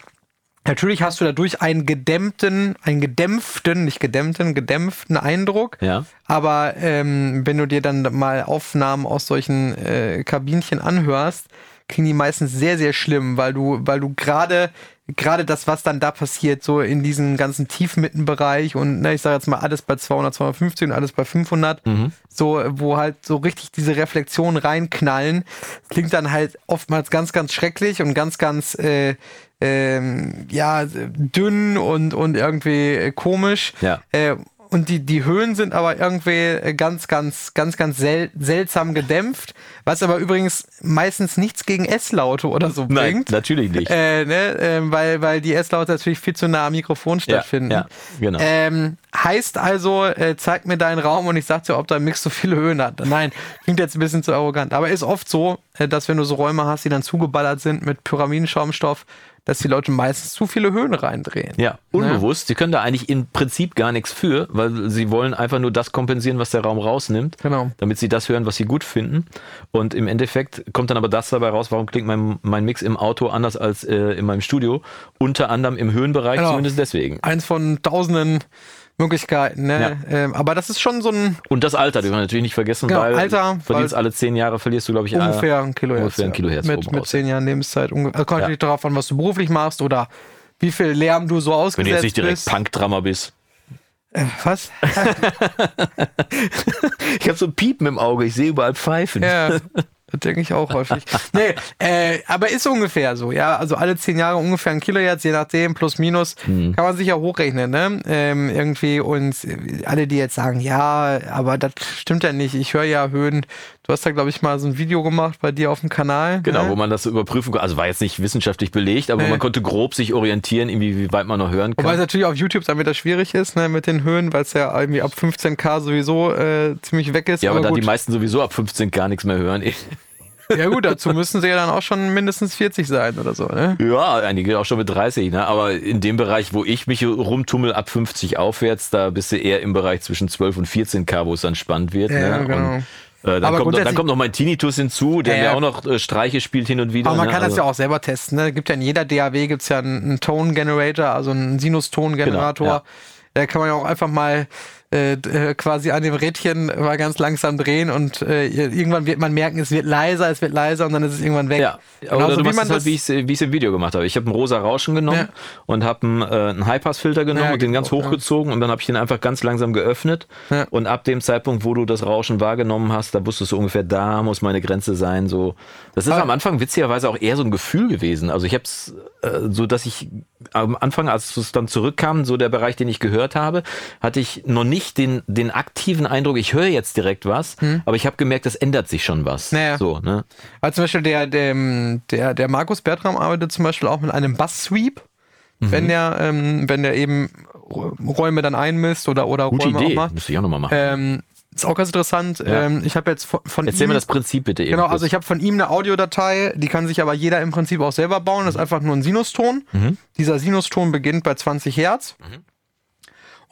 natürlich hast du dadurch einen gedämmten, einen gedämpften, nicht gedämmten, gedämpften Eindruck. Ja. Aber ähm, wenn du dir dann mal Aufnahmen aus solchen äh, Kabinchen anhörst, klingen die meistens sehr, sehr schlimm, weil du, weil du gerade gerade das, was dann da passiert, so in diesem ganzen Tiefmittenbereich und ne, ich sage jetzt mal alles bei 200, 250 und alles bei 500, so wo halt so richtig diese Reflexionen reinknallen, klingt dann halt oftmals ganz, ganz schrecklich und ganz, ganz äh, ähm, ja dünn und und irgendwie äh, komisch. Ja. Äh, und die, die Höhen sind aber irgendwie äh, ganz, ganz, ganz, ganz sel seltsam gedämpft, was aber übrigens meistens nichts gegen S-Laute oder so Nein, bringt. natürlich nicht. Äh, ne, ähm, weil, weil die S-Laute natürlich viel zu nah am Mikrofon stattfinden. ja, genau. Ähm, heißt also, äh, zeig mir deinen Raum und ich sag dir, ob dein Mix so viele Höhen hat. Nein, klingt jetzt ein bisschen zu arrogant. Aber ist oft so, äh, dass wenn du so Räume hast, die dann zugeballert sind mit Pyramidenschaumstoff, dass die Leute meistens zu viele Höhen reindrehen. Ja, unbewusst. Sie können da eigentlich im Prinzip gar nichts für, weil sie wollen einfach nur das kompensieren, was der Raum rausnimmt, Genau. damit sie das hören, was sie gut finden. Und im Endeffekt kommt dann aber das dabei raus, warum klingt mein, mein Mix im Auto anders als äh, in meinem Studio. Unter anderem im Höhenbereich, Genau. zumindest deswegen. Eins von tausenden Möglichkeiten, ne? Ähm, aber das ist schon so ein Und das Alter, dürfen wir natürlich nicht vergessen, Genau, weil Alter, verlierst weil- alle zehn Jahre, verlierst du, glaube ich, ungefähr äh, ein Kilohertz. ungefähr ein ja. Kilohertz mit, oben mit raus. zehn Jahren Lebenszeit. Also kommt Ja. natürlich darauf an, was du beruflich machst oder wie viel Lärm du so ausgesetzt Wenn du jetzt nicht direkt. Punk-Drummer bist. Äh, was? Ich habe so ein Piepen im Auge, ich sehe überall Pfeifen. ja, denke ich auch häufig. Nee, äh, aber ist ungefähr so, ja. Also alle zehn Jahre ungefähr ein Kilohertz, je nachdem, plus minus, Mhm. kann man sich ja hochrechnen, ne? Ähm, irgendwie und alle, die jetzt sagen, ja, aber das stimmt ja nicht, ich höre ja Höhen. Du hast da, glaube ich, mal so ein Video gemacht bei dir auf dem Kanal. Genau, ne? wo man das so überprüfen konnte. Also war jetzt nicht wissenschaftlich belegt, aber Nee. man konnte grob sich orientieren, irgendwie, wie weit man noch hören Wobei es kann. natürlich auf YouTube dann wieder schwierig ist, ne, mit den Höhen, weil es ja irgendwie ab 15k sowieso äh, ziemlich weg ist. Ja, aber, da gut. die meisten sowieso ab 15 gar nichts mehr hören. ja gut, dazu müssen sie ja dann auch schon mindestens 40 sein oder so, ne? Ja, einige auch schon mit 30, ne? Aber in dem Bereich, wo ich mich rumtummel, ab 50 aufwärts, da bist du eher im Bereich zwischen 12 und 14k, wo es dann spannend wird. Ja, ne? genau. Und, äh, dann, kommt, noch- dann kommt noch mein Tinnitus hinzu, der Ja, mir auch noch äh, Streiche spielt hin und wieder. Aber man ne? kann das Also- ja auch selber testen. Ne? Gibt ja in jeder DAW gibt's ja einen, einen Tone Generator, also einen Sinuston-Generator. Genau, ja. Da kann man ja auch einfach mal äh, äh, quasi an dem Rädchen mal ganz langsam drehen und äh, irgendwann wird man merken, es wird leiser, es wird leiser und dann ist es irgendwann weg. Ja, Genauso oder du wie man halt, das- wie ich es im Video gemacht habe. Ich habe einen rosa Rauschen genommen Ja. und habe einen, äh, einen Highpass-Filter genommen Ja, und den ganz auch, ja. hochgezogen und dann habe ich den einfach ganz langsam geöffnet. Ja. Und ab dem Zeitpunkt, wo du das Rauschen wahrgenommen hast, da wusstest du ungefähr, da muss meine Grenze sein. So, das ist Aber- am Anfang witzigerweise auch eher so ein Gefühl gewesen. Also ich habe es äh, so, dass ich am Anfang, als es dann zurückkam, so der Bereich, den ich gehört habe, hatte ich noch nicht den, den aktiven Eindruck, ich höre jetzt direkt was, aber ich habe gemerkt, es ändert sich schon was. Hm. Naja. So, ne? Also zum Beispiel der, der, der, der Markus Bertram arbeitet zum Beispiel auch mit einem Bass-Sweep, Mhm. wenn der, ähm, wenn der eben Räume dann einmisst oder, oder Gute Räume Idee. auch macht. Müsste ich auch nochmal machen. Ähm, ist auch ganz interessant. Ja. Ähm, ich habe jetzt von, von Erzähl ihm, mir das Prinzip bitte eben. Genau, also ich habe von ihm eine Audiodatei, die kann sich aber jeder im Prinzip auch selber bauen. Das ist einfach nur ein Sinuston. Mhm. Dieser Sinuston beginnt bei 20 Hertz.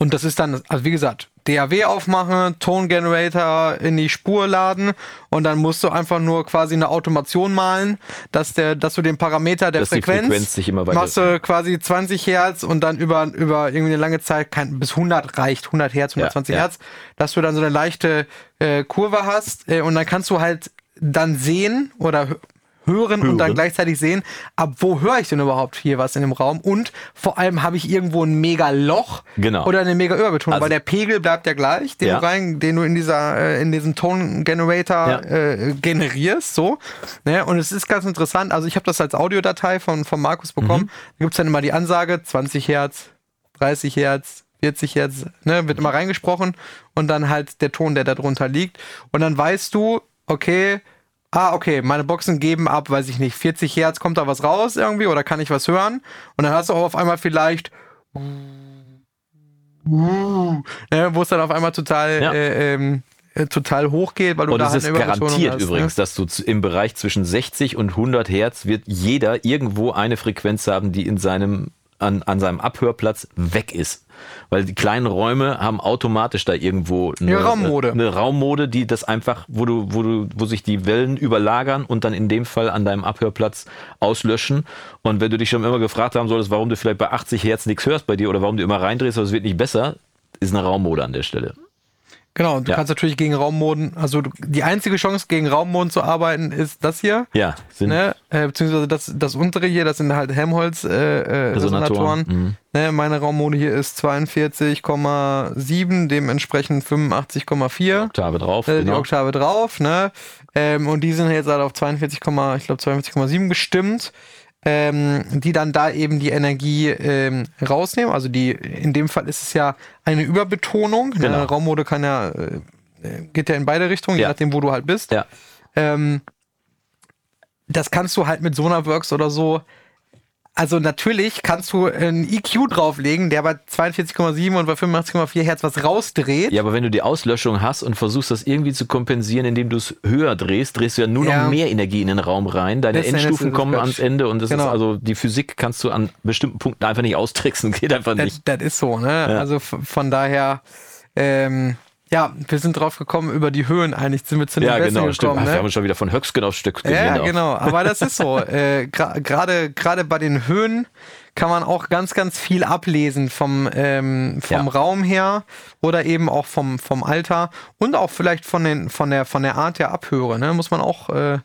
Und das ist dann, also wie gesagt, DAW aufmachen, Tone Generator in die Spur laden und dann musst du einfach nur quasi eine Automation malen, dass der, dass du den Parameter der Dass Frequenz, Frequenz sich immer weiter- machst du quasi 20 Hertz und dann über, über irgendwie eine lange Zeit, kann, bis 100 reicht, 100 Hertz, 120 ja. Hertz, dass du dann so eine leichte äh, Kurve hast äh, und dann kannst du halt dann sehen oder hö- hören, und dann Hören. gleichzeitig sehen, ab wo höre ich denn überhaupt hier was in dem Raum und vor allem habe ich irgendwo ein mega Loch Genau. oder eine mega Überbetonung, Also- weil der Pegel bleibt ja gleich, den Ja. du rein, den du in dieser äh, in diesem Tone Generator Ja. äh, generierst, so. Ne? Und es ist ganz interessant. Also ich habe das als Audiodatei von von Markus bekommen. Mhm. Da gibt's dann immer die Ansage 20 Hertz, 30 Hertz. 40 Hertz, ne, wird immer reingesprochen und dann halt der Ton, der da drunter liegt. Und dann weißt du, okay, ah, okay, meine Boxen geben ab, weiß ich nicht, 40 Hertz, kommt da was raus irgendwie oder kann ich was hören? Und dann hast du auch auf einmal vielleicht uh, ne, wo es dann auf einmal total, Ja. äh, ähm, äh, total hoch geht, weil du Und da es halt ist garantiert hast, übrigens, dass du im Bereich zwischen 60 und 100 Hertz wird jeder irgendwo eine Frequenz haben, die in seinem, an, an seinem Abhörplatz weg ist. Weil die kleinen Räume haben automatisch da irgendwo eine, Ja, Raummode. eine Raummode, die das einfach, wo du, wo du, wo sich die Wellen überlagern und dann in dem Fall an deinem Abhörplatz auslöschen. Und wenn du dich schon immer gefragt haben solltest, warum du vielleicht bei 80 Hertz nichts hörst bei dir oder warum du immer reindrehst, aber es wird nicht besser, ist eine Raummode an der Stelle. Genau, und du Ja. kannst natürlich gegen Raummoden, also du, die einzige Chance gegen Raummoden zu arbeiten ist das hier. Ja, sind Ne, äh, beziehungsweise das, das untere hier, das sind halt Helmholtz äh, äh, Resonatoren, mhm. Ne, meine Raummode hier ist 42,7, dementsprechend 85,4. Oktave drauf. äh, die genau. Oktave drauf, ne? Ähm, und die sind jetzt halt auf 42, ich glaube 42,7 gestimmt, ähm, die dann da eben die Energie ähm, rausnehmen. Also die, in dem Fall ist es ja eine Überbetonung. Genau. Ne? Raummode kann ja, äh, geht ja in beide Richtungen, je Ja. nachdem, wo du halt bist. Ja. Ähm, das kannst du halt mit Sonarworks oder so. Also natürlich kannst du einen EQ drauflegen, der bei 42,7 und bei 85,4 Hertz was rausdreht. Ja, aber wenn du die Auslöschung hast und versuchst, das irgendwie zu kompensieren, indem du es höher drehst, drehst du ja nur Ja. noch mehr Energie in den Raum rein. Deine Endes Endstufen kommen ans Ende und das Genau. ist also, die Physik kannst du an bestimmten Punkten einfach nicht austricksen. Geht einfach nicht. Das, das ist so, ne? Also f- von daher, ähm, ja, wir sind drauf gekommen, über die Höhen eigentlich sind wir zu den Ja, Besten genau, stimmt. gekommen. Ach, Wir ne? haben uns schon wieder von Höchstgen aufs Stück Ja, auf. genau, aber das ist so. äh, Gerade gerade bei den Höhen kann man auch ganz, ganz viel ablesen vom, ähm, vom Ja. Raum her oder eben auch vom, vom Alter und auch vielleicht von, den, von, der, von der Art der Abhöre. Ne? Muss man auch, äh,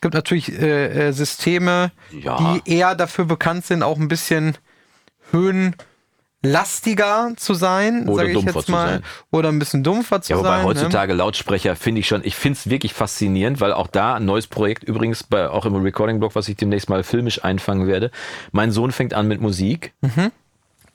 gibt natürlich äh, äh, Systeme, Ja. die eher dafür bekannt sind, auch ein bisschen höhenlastiger zu sein, Oder sage ich jetzt zu mal. sein. Oder ein bisschen dumpfer zu Ja, wobei sein. ne? heutzutage Lautsprecher finde ich schon, ich finde es wirklich faszinierend, weil auch da ein neues Projekt übrigens, bei, auch im Recording-Blog, was ich demnächst mal filmisch einfangen werde. Mein Sohn fängt an mit Musik.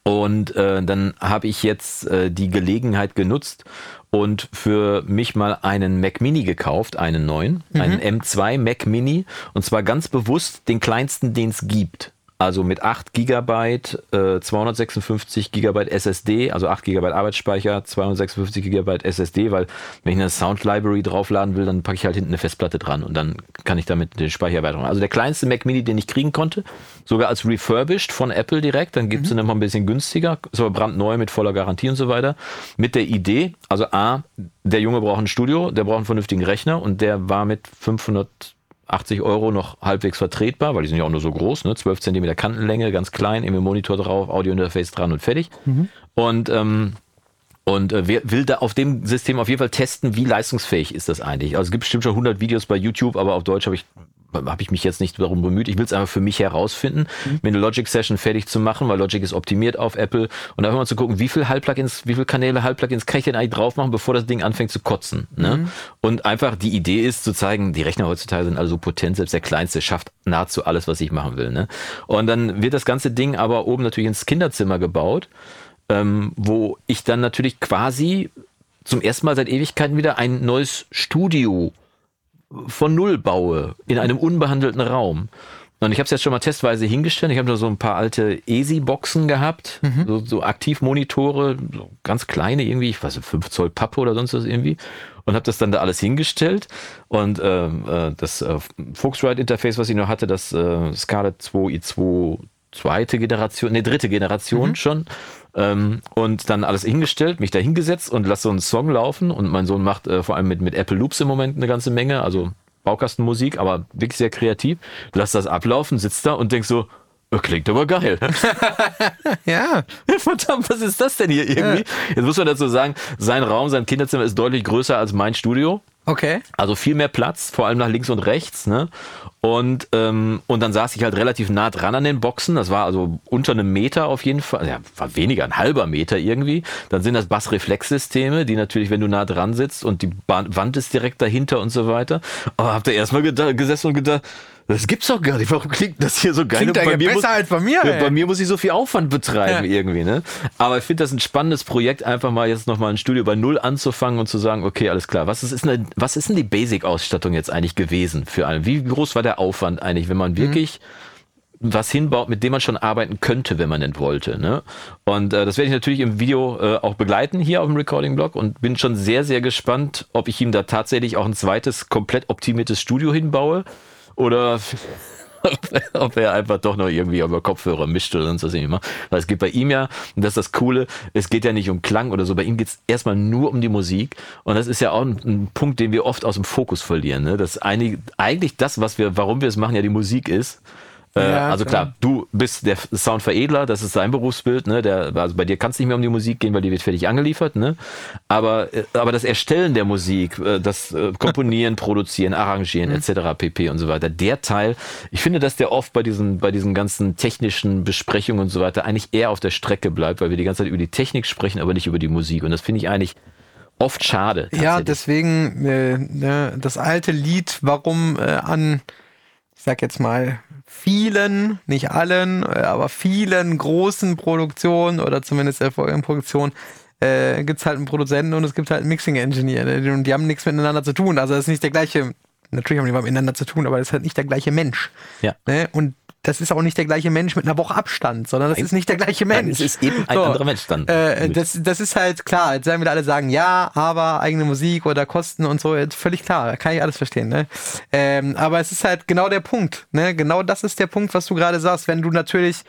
Und äh, dann habe ich jetzt äh, die Gelegenheit genutzt und für mich mal einen Mac Mini gekauft, einen neuen, einen M2 Mac Mini. Und zwar ganz bewusst den kleinsten, den es gibt. Also mit 8 Gigabyte, äh, 256 Gigabyte SSD, also 8 Gigabyte Arbeitsspeicher, 256 Gigabyte SSD, weil wenn ich eine Sound Library draufladen will, dann packe ich halt hinten eine Festplatte dran und dann kann ich damit den Speicher erweitern. Also der kleinste Mac Mini, den ich kriegen konnte, sogar als refurbished von Apple direkt, dann gibt's ihn noch mal ein bisschen günstiger, ist aber brandneu mit voller Garantie und so weiter. Mit der Idee, also A, der Junge braucht ein Studio, der braucht einen vernünftigen Rechner und der war mit 500 80 Euro noch halbwegs vertretbar, weil die sind ja auch nur so groß, ne? 12 Zentimeter Kantenlänge, ganz klein, irgendwie Monitor drauf, Audiointerface dran und fertig. Und ähm, und äh, wer will da auf dem System auf jeden Fall testen, wie leistungsfähig ist das eigentlich? Also es gibt bestimmt schon 100 Videos bei YouTube, aber auf Deutsch habe ich habe ich mich jetzt nicht darum bemüht. Ich will es einfach für mich herausfinden, mir eine Logic Session fertig zu machen, weil Logic ist optimiert auf Apple und einfach mal zu gucken, wie viel Halbplugins, wie viele Kanäle Halbplugins kann ich denn eigentlich drauf machen, bevor das Ding anfängt zu kotzen. Ne? Und einfach die Idee ist zu zeigen, die Rechner heutzutage sind alle so potent, selbst der kleinste schafft nahezu alles, was ich machen will. Ne? Und dann wird das ganze Ding aber oben natürlich ins Kinderzimmer gebaut ähm, wo ich dann natürlich quasi zum ersten Mal seit Ewigkeiten wieder ein neues Studio von Null baue in einem unbehandelten Raum. Und ich habe es jetzt schon mal testweise hingestellt. Ich habe da so ein paar alte ESI-Boxen gehabt, so, so Aktivmonitore, so ganz kleine irgendwie, ich weiß nicht, 5 Zoll Pappe oder sonst was irgendwie. Und habe das dann da alles hingestellt. Und ähm, äh, das äh, Focusrite-Interface, was ich noch hatte, das äh, Scarlett 2i2 zweite Generation, nee, dritte Generation schon. Ähm, und dann alles hingestellt, mich da hingesetzt und lass so einen Song laufen. Und mein Sohn macht äh, vor allem mit, mit Apple Loops im Moment eine ganze Menge, also Baukastenmusik, aber wirklich sehr kreativ. Lass das ablaufen, sitzt da und denk so, äh, klingt aber geil. Ja, Verdammt, was ist das denn hier irgendwie? Jetzt muss man dazu sagen, sein Raum, sein Kinderzimmer ist deutlich größer als mein Studio. okay. Also viel mehr Platz, vor allem nach links und rechts. Ne? Und, ähm, und dann saß ich halt relativ nah dran an den Boxen. Das war also unter einem Meter auf jeden Fall. Ja, war weniger, ein halber Meter irgendwie. Dann sind das Bassreflexsysteme, die natürlich, wenn du nah dran sitzt und die Wand ist direkt dahinter und so weiter. Aber habt ihr erstmal gesessen und gedacht, das gibt's doch gar nicht. Warum klingt das hier so geil? Klingt Und ja besser muss, als bei mir, ey. bei mir muss ich so viel Aufwand betreiben Ja. irgendwie. Ne? Aber ich finde das ein spannendes Projekt, einfach mal jetzt nochmal ein Studio bei Null anzufangen und zu sagen, okay, alles klar, was ist, ist, eine, was ist denn die Basic-Ausstattung jetzt eigentlich gewesen für einen? Wie groß war der Aufwand eigentlich, wenn man wirklich was hinbaut, mit dem man schon arbeiten könnte, wenn man denn wollte. Ne? Und äh, das werde ich natürlich im Video äh, auch begleiten hier auf dem Recording-Blog und bin schon sehr, sehr gespannt, ob ich ihm da tatsächlich auch ein zweites komplett optimiertes Studio hinbaue oder ob er einfach doch noch irgendwie über Kopfhörer mischt oder sonst was immer. Weil es geht bei ihm ja, und das ist das Coole, es geht ja nicht um Klang oder so, bei ihm geht es erstmal nur um die Musik. Und das ist ja auch ein, ein Punkt, den wir oft aus dem Fokus verlieren. Ne? Dass einige, eigentlich das, was wir, warum wir es machen, ja die Musik ist. Äh, Ja, also klar, du bist der Soundveredler, das ist sein Berufsbild, ne? Der, also bei dir kann es nicht mehr um die Musik gehen, weil die wird fertig angeliefert, ne? Aber, äh, aber das Erstellen der Musik, äh, das Komponieren, Produzieren, Arrangieren, etc. pp. und so weiter, der Teil, ich finde, dass der oft bei diesen, bei diesen ganzen technischen Besprechungen und so weiter eigentlich eher auf der Strecke bleibt, weil wir die ganze Zeit über die Technik sprechen, aber nicht über die Musik. Und das finde ich eigentlich oft schade. Ja, deswegen äh, ne, das alte Lied, warum äh, an, ich sag jetzt mal, vielen, nicht allen, äh, aber vielen großen Produktionen oder zumindest erfolgreichen Produktionen äh, gibt es halt einen Produzenten und es gibt halt einen Mixing-Engineer. ne, Und die haben nichts miteinander zu tun. Also das ist nicht der gleiche, natürlich haben die miteinander zu tun, aber das ist halt nicht der gleiche Mensch. Ja. Ne? Und das ist auch nicht der gleiche Mensch mit einer Woche Abstand, sondern das ist nicht der gleiche Mensch. Nein, es ist eben ein So. anderer Mensch dann. Äh, das, das ist halt klar. Jetzt werden wieder alle sagen, ja, aber eigene Musik oder Kosten und so, völlig klar, kann ich alles verstehen. Ne? Ähm, aber es ist halt genau der Punkt. Ne? Genau das ist der Punkt, was du gerade sagst. Wenn du natürlich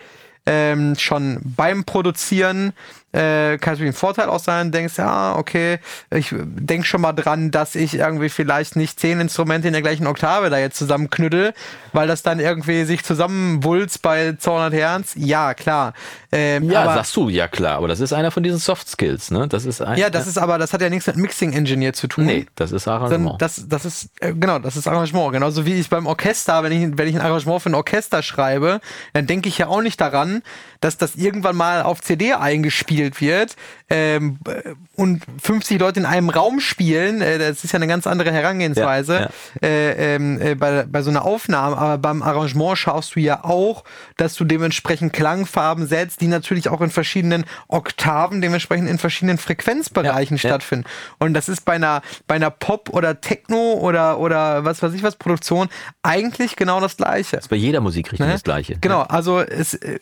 ähm, schon beim Produzieren äh, kann natürlich ein Vorteil auch sein, denkst, ja, okay, ich denk schon mal dran, dass ich irgendwie vielleicht nicht zehn Instrumente in der gleichen Oktave da jetzt zusammenknüttel, weil das dann irgendwie sich zusammenwulst bei 200 Hertz. Ja, klar. Ähm, ja, aber, sagst du, ja klar, aber das ist einer von diesen Soft Skills, ne? Das ist ein, ja, das ist aber, das hat ja nichts mit Mixing Engineer zu tun. Nee, das ist Arrangement. das, das ist, äh, genau, das ist Arrangement. Genauso wie ich beim Orchester, wenn ich, wenn ich ein Arrangement für ein Orchester schreibe, dann denke ich ja auch nicht daran, dass das irgendwann mal auf CD eingespielt wird ähm, äh, und 50 Leute in einem Raum spielen. Äh, das ist ja eine ganz andere Herangehensweise Ja, ja. Äh, ähm, äh, bei, bei so einer Aufnahme. Aber beim Arrangement schaust du ja auch, dass du dementsprechend Klangfarben setzt, die natürlich auch in verschiedenen Oktaven, dementsprechend in verschiedenen Frequenzbereichen Ja, stattfinden. Und das ist bei einer, bei einer Pop- oder Techno- oder, oder was weiß ich was Produktion eigentlich genau das Gleiche. ist bei jeder Musikrichtung Ne? das Gleiche. Genau, also es, äh,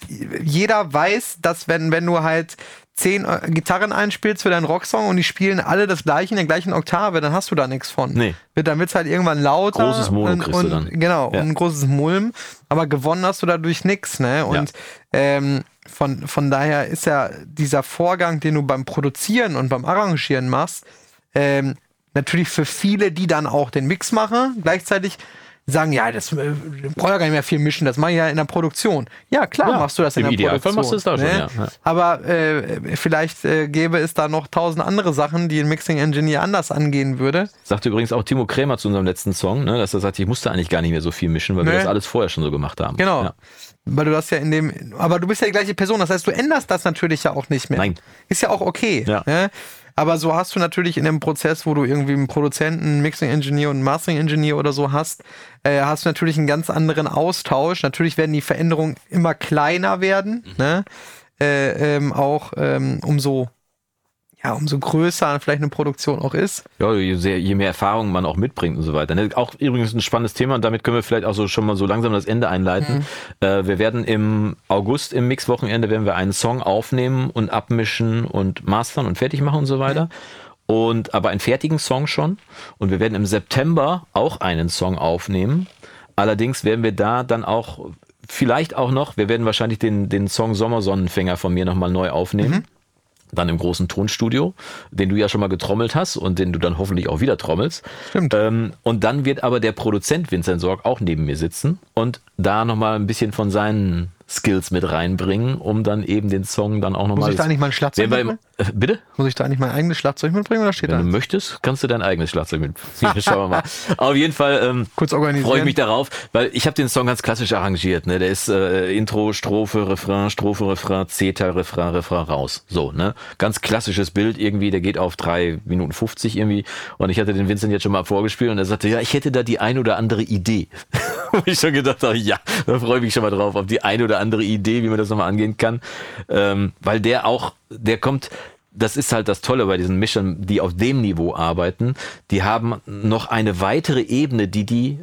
jeder weiß, dass wenn, wenn du halt zehn äh, Gitarren einspielst für deinen Rocksong und die spielen alle das gleiche in der gleichen Oktave, dann hast du da nichts von. Nee. Wird- Dann wird's halt irgendwann lauter. Großes und, kriegst du und, dann. Genau, Ja. und ein großes Mulm. Aber gewonnen hast du dadurch nix, ne? Und ähm, von, von daher ist ja dieser Vorgang, den du beim Produzieren und beim Arrangieren machst, ähm, natürlich für viele, die dann auch den Mix machen, gleichzeitig sagen, ja, das äh, braucht ja gar nicht mehr viel mischen, das mache ich ja in der Produktion. Ja, klar Ja, machst du das in der Idealfall Produktion. machst du es da schon, ja, ja. Aber äh, vielleicht äh, gäbe es da noch tausend andere Sachen, die ein Mixing Engineer anders angehen würde. Sagte übrigens auch Timo Krämer zu unserem letzten Song, ne, dass er sagt, ich musste eigentlich gar nicht mehr so viel mischen, weil wir Nee. das alles vorher schon so gemacht haben. Genau. Ja. Weil du das ja in dem, aber du bist ja die gleiche Person, das heißt, du änderst das natürlich ja auch nicht mehr. Nein. Ist ja auch okay. Ja. Ne? Aber so hast du natürlich in dem Prozess, wo du irgendwie einen Produzenten, einen Mixing Engineer und einen Mastering Engineer oder so hast, äh, hast du natürlich einen ganz anderen Austausch. Natürlich werden die Veränderungen immer kleiner werden, Mhm. ne? Äh, ähm, auch ähm, umso ja, umso größer vielleicht eine Produktion auch ist. Ja, je, sehr, je mehr Erfahrung man auch mitbringt und so weiter. Ne? Auch übrigens ein spannendes Thema und damit können wir vielleicht auch so schon mal so langsam das Ende einleiten. Äh, wir werden im August im Mixwochenende werden wir einen Song aufnehmen und abmischen und mastern und fertig machen und so weiter. Und aber einen fertigen Song schon. Und wir werden im September auch einen Song aufnehmen. Allerdings werden wir da dann auch vielleicht auch noch, wir werden wahrscheinlich den, den Song Sommersonnenfänger von mir nochmal neu aufnehmen dann im großen Tonstudio, den du ja schon mal getrommelt hast und den du dann hoffentlich auch wieder trommelst. Stimmt. Ähm, und dann wird aber der Produzent Vincent Sorg auch neben mir sitzen und da nochmal ein bisschen von seinen Skills mit reinbringen, um dann eben den Song dann auch nochmal. ich da eigentlich mal ein Schlagzeug Äh, Bitte? Muss ich da eigentlich mein eigenes Schlagzeug mitbringen oder steht Wenn da? du möchtest, kannst du dein eigenes Schlagzeug mit. Schauen wir mal. Auf jeden Fall ähm, freue ich mich darauf, weil ich habe den Song ganz klassisch arrangiert. Ne? Der ist äh, Intro, Strophe, Refrain, Strophe, Refrain, C-Teil, Refrain, Refrain raus. So, ne? Ganz klassisches Bild irgendwie, der geht auf drei Minuten 50 irgendwie. Und ich hatte den Vincent jetzt schon mal vorgespielt und er sagte, ja, ich hätte da die ein oder andere Idee. Wo ich schon gedacht habe, ja, da freue ich mich schon mal drauf, auf die ein oder andere Idee, wie man das nochmal angehen kann. Ähm, weil der auch, der kommt, das ist halt das Tolle bei diesen Mischern, die auf dem Niveau arbeiten. Die haben noch eine weitere Ebene, die die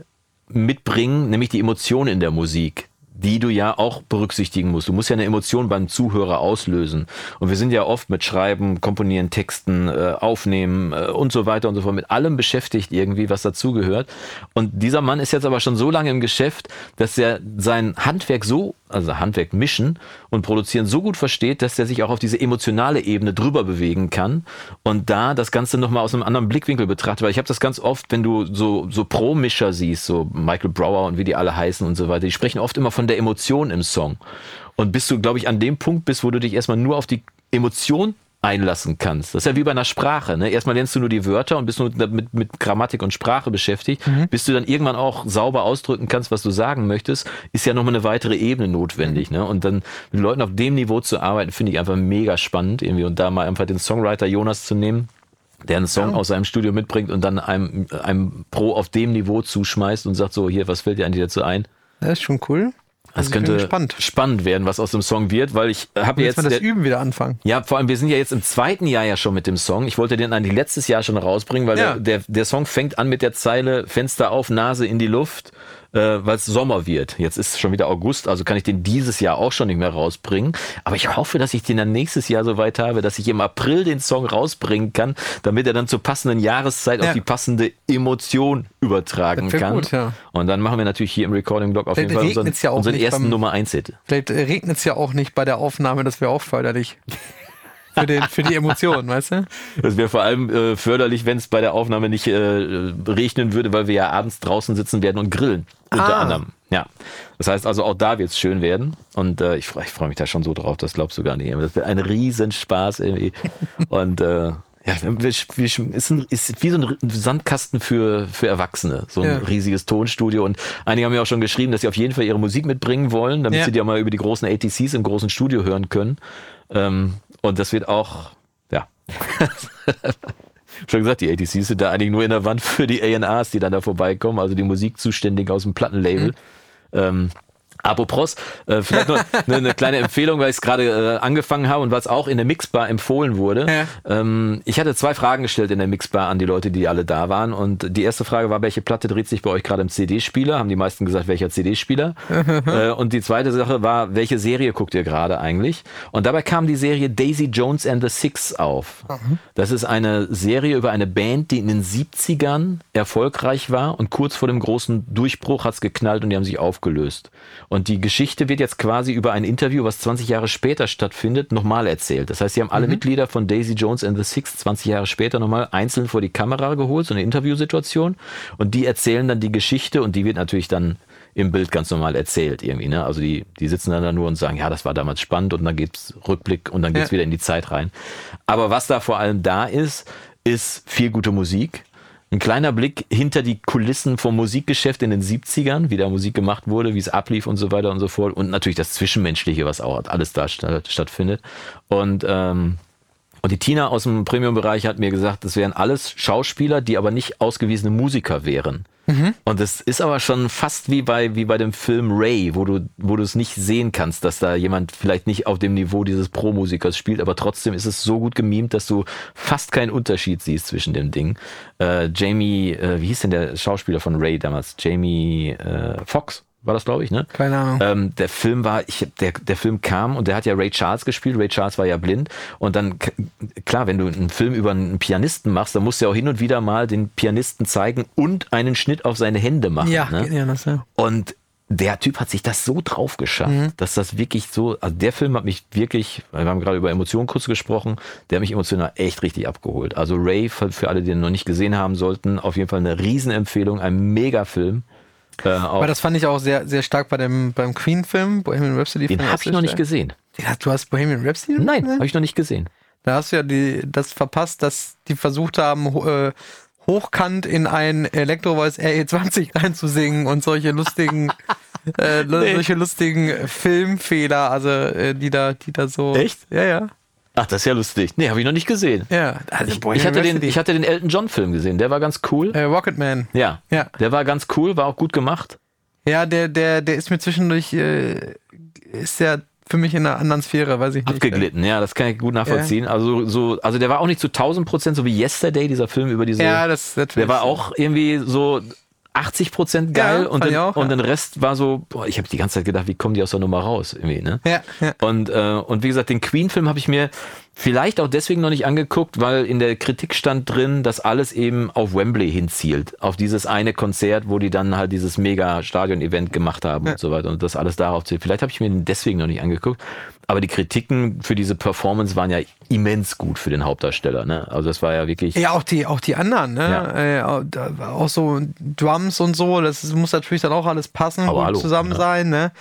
mitbringen, nämlich die Emotionen in der Musik. die du ja auch berücksichtigen musst. Du musst ja eine Emotion beim Zuhörer auslösen. Und wir sind ja oft mit Schreiben, Komponieren, Texten, äh, Aufnehmen äh, und so weiter und so fort, mit allem beschäftigt irgendwie, was dazugehört. Und dieser Mann ist jetzt aber schon so lange im Geschäft, dass er sein Handwerk so, also Handwerk mischen und produzieren so gut versteht, dass er sich auch auf diese emotionale Ebene drüber bewegen kann und da das Ganze nochmal aus einem anderen Blickwinkel betrachtet. Weil ich habe das ganz oft, wenn du so, so Pro-Mischer siehst, so Michael Brower und wie die alle heißen und so weiter, die sprechen oft immer von der Emotion im Song. Und bis du, glaube ich, an dem Punkt bist, wo du dich erstmal nur auf die Emotion einlassen kannst. Das ist ja wie bei einer Sprache. Ne? Erstmal lernst du nur die Wörter und bist nur mit, mit Grammatik und Sprache beschäftigt. Mhm. Bis du dann irgendwann auch sauber ausdrücken kannst, was du sagen möchtest, ist ja nochmal eine weitere Ebene notwendig. Mhm. Ne? Und dann mit Leuten auf dem Niveau zu arbeiten, finde ich einfach mega spannend irgendwie. Und da mal einfach den Songwriter Jonas zu nehmen, der einen Song ja. aus seinem Studio mitbringt und dann einem, einem Pro auf dem Niveau zuschmeißt und sagt so, hier, was fällt dir an dir dazu ein? Das ist schon cool. Das also könnte spannend. spannend werden, was aus dem Song wird, weil ich habe jetzt mal das Üben wieder anfangen. Ja, vor allem wir sind ja jetzt im zweiten Jahr ja schon mit dem Song. Ich wollte den eigentlich letztes Jahr schon rausbringen, weil ja. der, der, der Song fängt an mit der Zeile Fenster auf, Nase in die Luft äh, weil es Sommer wird. Jetzt ist schon wieder August, also kann ich den dieses Jahr auch schon nicht mehr rausbringen. Aber ich hoffe, dass ich den dann nächstes Jahr so weit habe, dass ich im April den Song rausbringen kann, damit er dann zur passenden Jahreszeit ja. auf die passende Emotion übertragen kann. Gut, ja. Und dann machen wir natürlich hier im Recording-Blog auf Vielleicht jeden Fall unseren, ja unseren ersten beim, Nummer 1 Hit. Vielleicht regnet es ja auch nicht bei der Aufnahme, das wäre auch förderlich. für, den, für die Emotionen, weißt du? Das wäre vor allem äh, förderlich, wenn es bei der Aufnahme nicht äh, regnen würde, weil wir ja abends draußen sitzen werden und grillen. Unter ah. anderem. Ja. Das heißt also, auch da wird es schön werden. Und äh, ich, ich freue mich da schon so drauf, das glaubst du gar nicht. Das wird ein Riesenspaß irgendwie. und äh, ja, ist, ein, ist wie so ein Sandkasten für, für Erwachsene, so ein ja. riesiges Tonstudio. Und einige haben mir auch schon geschrieben, dass sie auf jeden Fall ihre Musik mitbringen wollen, damit ja. sie die auch mal über die großen ATCs im großen Studio hören können. Ähm, und das wird auch, ja. Schon gesagt, die ATCs sind da eigentlich nur in der Wand für die ANAs, die dann da vorbeikommen, also die Musikzuständigen aus dem Plattenlabel. Mhm. Ähm, Apropos, äh, vielleicht nur eine, eine kleine Empfehlung, weil ich es gerade äh, angefangen habe und was auch in der Mixbar empfohlen wurde. Ja. Ähm, ich hatte zwei Fragen gestellt in der Mixbar an die Leute, die alle da waren. Und die erste Frage war, welche Platte dreht sich bei euch gerade im CD-Spieler? Haben die meisten gesagt, welcher CD-Spieler? äh, und die zweite Sache war, welche Serie guckt ihr gerade eigentlich? Und dabei kam die Serie Daisy Jones and the Six auf. Mhm. Das ist eine Serie über eine Band, die in den 70ern erfolgreich war und kurz vor dem großen Durchbruch hat es geknallt und die haben sich aufgelöst. Und die Geschichte wird jetzt quasi über ein Interview, was 20 Jahre später stattfindet, nochmal erzählt. Das heißt, sie haben alle mhm. Mitglieder von Daisy Jones and the Six 20 Jahre später nochmal einzeln vor die Kamera geholt, so eine Interviewsituation. Und die erzählen dann die Geschichte und die wird natürlich dann im Bild ganz normal erzählt irgendwie. Ne? Also die, die sitzen dann da nur und sagen, ja, das war damals spannend und dann geht's Rückblick und dann geht's ja. wieder in die Zeit rein. Aber was da vor allem da ist, ist viel gute Musik ein kleiner Blick hinter die Kulissen vom Musikgeschäft in den 70ern, wie da Musik gemacht wurde, wie es ablief und so weiter und so fort. Und natürlich das Zwischenmenschliche, was auch alles da stattfindet. Und ähm, und die Tina aus dem Premium-Bereich hat mir gesagt, das wären alles Schauspieler, die aber nicht ausgewiesene Musiker wären. Mhm. Und das ist aber schon fast wie bei, wie bei dem Film Ray, wo du, wo du es nicht sehen kannst, dass da jemand vielleicht nicht auf dem Niveau dieses Pro-Musikers spielt, aber trotzdem ist es so gut gemimt, dass du fast keinen Unterschied siehst zwischen dem Ding. Äh, Jamie, äh, wie hieß denn der Schauspieler von Ray damals? Jamie äh, Fox war das, glaube ich, ne? Keine Ahnung. Ähm, der Film war, ich, der, der Film kam und der hat ja Ray Charles gespielt. Ray Charles war ja blind. Und dann, klar, wenn du einen Film über einen Pianisten machst, dann musst du ja auch hin und wieder mal den Pianisten zeigen und einen Schnitt auf seine Hände machen. Ja, ne? ja, das, ja. Und der Typ hat sich das so drauf geschafft, mhm. dass das wirklich so, also der Film hat mich wirklich, wir haben gerade über Emotionen kurz gesprochen, der hat mich emotional echt richtig abgeholt. Also Ray, für alle, die ihn noch nicht gesehen haben sollten, auf jeden Fall eine Riesenempfehlung, ein Mega-Film. Äh, Aber das fand ich auch sehr, sehr stark bei dem, beim Queen-Film, Bohemian Rhapsody. Den habe ich noch nicht gesehen. Ja, du hast Bohemian Rhapsody? Nein, habe ich noch nicht gesehen. Da hast du ja die, das verpasst, dass die versucht haben, äh, hochkant in ein Electrovoice RE20 reinzusingen und solche lustigen, äh, nee. solche lustigen Filmfehler, also äh, die da, die da so. Echt? Ja, ja. Ach, das ist ja lustig. Nee, habe ich noch nicht gesehen. Ja, also ich, ich hatte den, ich hatte den Elton John Film gesehen. Der war ganz cool. Äh, Rocketman. Ja. Ja. Der war ganz cool, war auch gut gemacht. Ja, der, der, der ist mir zwischendurch, äh, ist ja für mich in einer anderen Sphäre, weiß ich nicht. Abgeglitten, ja, das kann ich gut nachvollziehen. Ja. Also, so, also der war auch nicht zu 1000 Prozent so wie Yesterday, dieser Film über diese. Ja, das, natürlich. Der war auch irgendwie so 80 Prozent geil Ja, und, den, auch, und ja. den Rest war so, boah, ich habe die ganze Zeit gedacht, wie kommen die aus der Nummer raus? Irgendwie, ne? Ja, ja. Und, äh, und wie gesagt, den Queen-Film habe ich mir vielleicht auch deswegen noch nicht angeguckt, weil in der Kritik stand drin, dass alles eben auf Wembley hinzielt. Auf dieses eine Konzert, wo die dann halt dieses Mega-Stadion-Event gemacht haben und so weiter und das alles darauf zielt. Vielleicht habe ich mir den deswegen noch nicht angeguckt. Aber die Kritiken für diese Performance waren ja immens gut für den Hauptdarsteller. Ne? Also das war ja wirklich. Ja, auch die, auch die anderen, ne? Ja. Äh, auch, so Drums und so, das muss natürlich dann auch alles passen, Aber gut hallo, zusammen ja. sein, ne?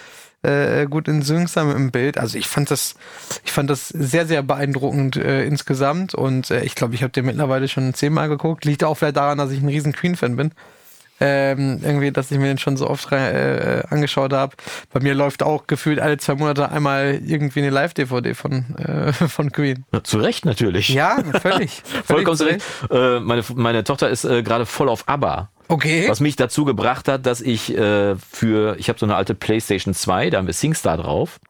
Äh, gut in Sync sein im Bild. Also ich fand das, ich fand das sehr, sehr beeindruckend äh, insgesamt und äh, ich glaube, ich habe den mittlerweile schon zehnmal geguckt. Liegt auch vielleicht daran, dass ich ein riesen Queen-Fan bin. Ähm, irgendwie, dass ich mir den schon so oft äh, angeschaut habe. Bei mir läuft auch gefühlt alle zwei Monate einmal irgendwie eine Live-DVD von, äh, von Queen. Ja, zu Recht natürlich. Ja, völlig. Vollkommen völlig zu Recht. Äh, meine, meine Tochter ist äh, gerade voll auf ABBA. Okay. Was mich dazu gebracht hat, dass ich äh, für, ich habe so eine alte PlayStation 2, da haben wir SingStar drauf.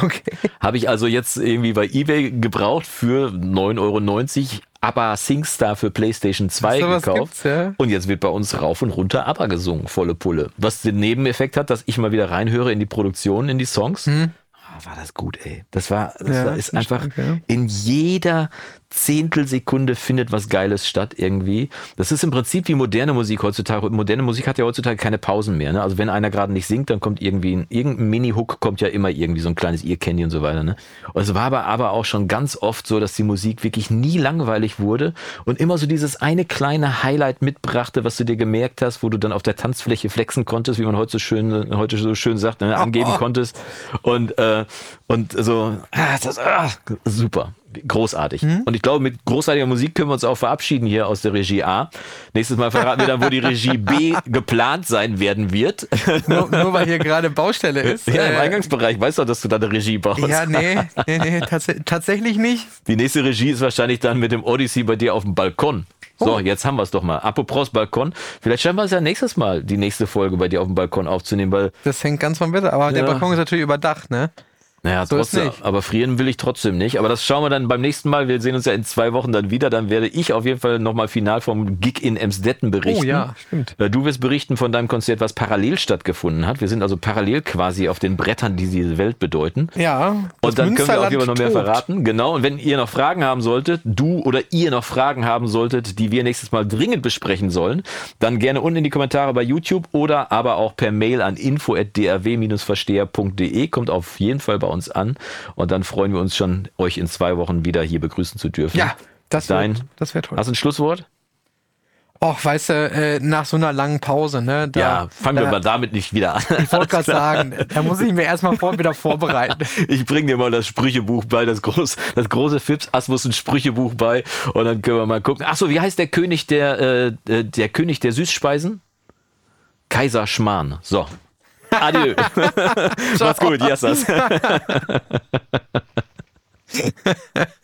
Okay. Habe ich also jetzt irgendwie bei eBay gebraucht für 9,90 Euro ABBA SingStar für PlayStation 2 Sowas gekauft. ja. Und jetzt wird bei uns rauf und runter ABBA gesungen, volle Pulle. Was den Nebeneffekt hat, dass ich mal wieder reinhöre in die Produktion, in die Songs. Ah, War das gut, ey. Das war, das Hm. Ja, war, ist einfach stimmt, ja. in jeder Zehntelsekunde findet was Geiles statt irgendwie. Das ist im Prinzip wie moderne Musik heutzutage. Moderne Musik hat ja heutzutage keine Pausen mehr. Ne? Also wenn einer gerade nicht singt, dann kommt irgendwie ein, irgendein Mini-Hook kommt ja immer irgendwie so ein kleines Ear Candy und so weiter. Ne? Und es war aber, aber auch schon ganz oft so, dass die Musik wirklich nie langweilig wurde und immer so dieses eine kleine Highlight mitbrachte, was du dir gemerkt hast, wo du dann auf der Tanzfläche flexen konntest, wie man heute so schön, heute so schön sagt, ne? angeben oh. konntest. Und, äh, und so, ah, das, ah, super. Großartig. Hm? Und ich glaube, mit großartiger Musik können wir uns auch verabschieden hier aus der Regie A. Nächstes Mal verraten wir dann, wo die Regie B geplant sein werden wird. nur, nur weil hier gerade Baustelle ist. Ja, im Äh, Eingangsbereich. Weißt du, dass du da eine Regie baust? ja, nee, nee, nee, tats tatsächlich nicht. Die nächste Regie ist wahrscheinlich dann mit dem Odyssey bei dir auf dem Balkon. So, Oh. jetzt haben wir es doch mal. Apropos Balkon. Vielleicht schaffen wir es ja nächstes Mal, die nächste Folge bei dir auf dem Balkon aufzunehmen, weil, Das hängt ganz vom Wetter. Aber der Ja. Balkon ist natürlich überdacht, ne? Naja, So trotzdem, aber frieren will ich trotzdem nicht. Aber das schauen wir dann beim nächsten Mal. Wir sehen uns ja in zwei Wochen dann wieder. Dann werde ich auf jeden Fall nochmal final vom Gig in Emsdetten berichten. Oh ja, stimmt. Äh, Du wirst berichten von deinem Konzert, was parallel stattgefunden hat. Wir sind also parallel quasi auf den Brettern, die diese Welt bedeuten. Ja. Und dann können wir auch immer noch mehr tobt. verraten. Genau. Und wenn ihr noch Fragen haben solltet, du oder ihr noch Fragen haben solltet, die wir nächstes Mal dringend besprechen sollen, dann gerne unten in die Kommentare bei YouTube oder aber auch per Mail an info@drw-versteher.de. Kommt auf jeden Fall bei uns an. Und dann freuen wir uns schon, euch in zwei Wochen wieder hier begrüßen zu dürfen. Ja, das wäre das wär toll. Hast du ein Schlusswort? Och, weißt du, äh, nach so einer langen Pause, ne? Da, ja, fangen wir da, mal damit nicht wieder an. Ich wollte gerade sagen, da muss ich mir erstmal vor, wieder vorbereiten. Ich bring dir mal das Sprüchebuch bei, das große, das große Fips Asmus ein Sprüchebuch bei und dann können wir mal gucken. Ach so, wie heißt der König der, äh, äh, der König der Süßspeisen? Kaiser Schmarrn. So. Adieu. Macht's gut, Jassas.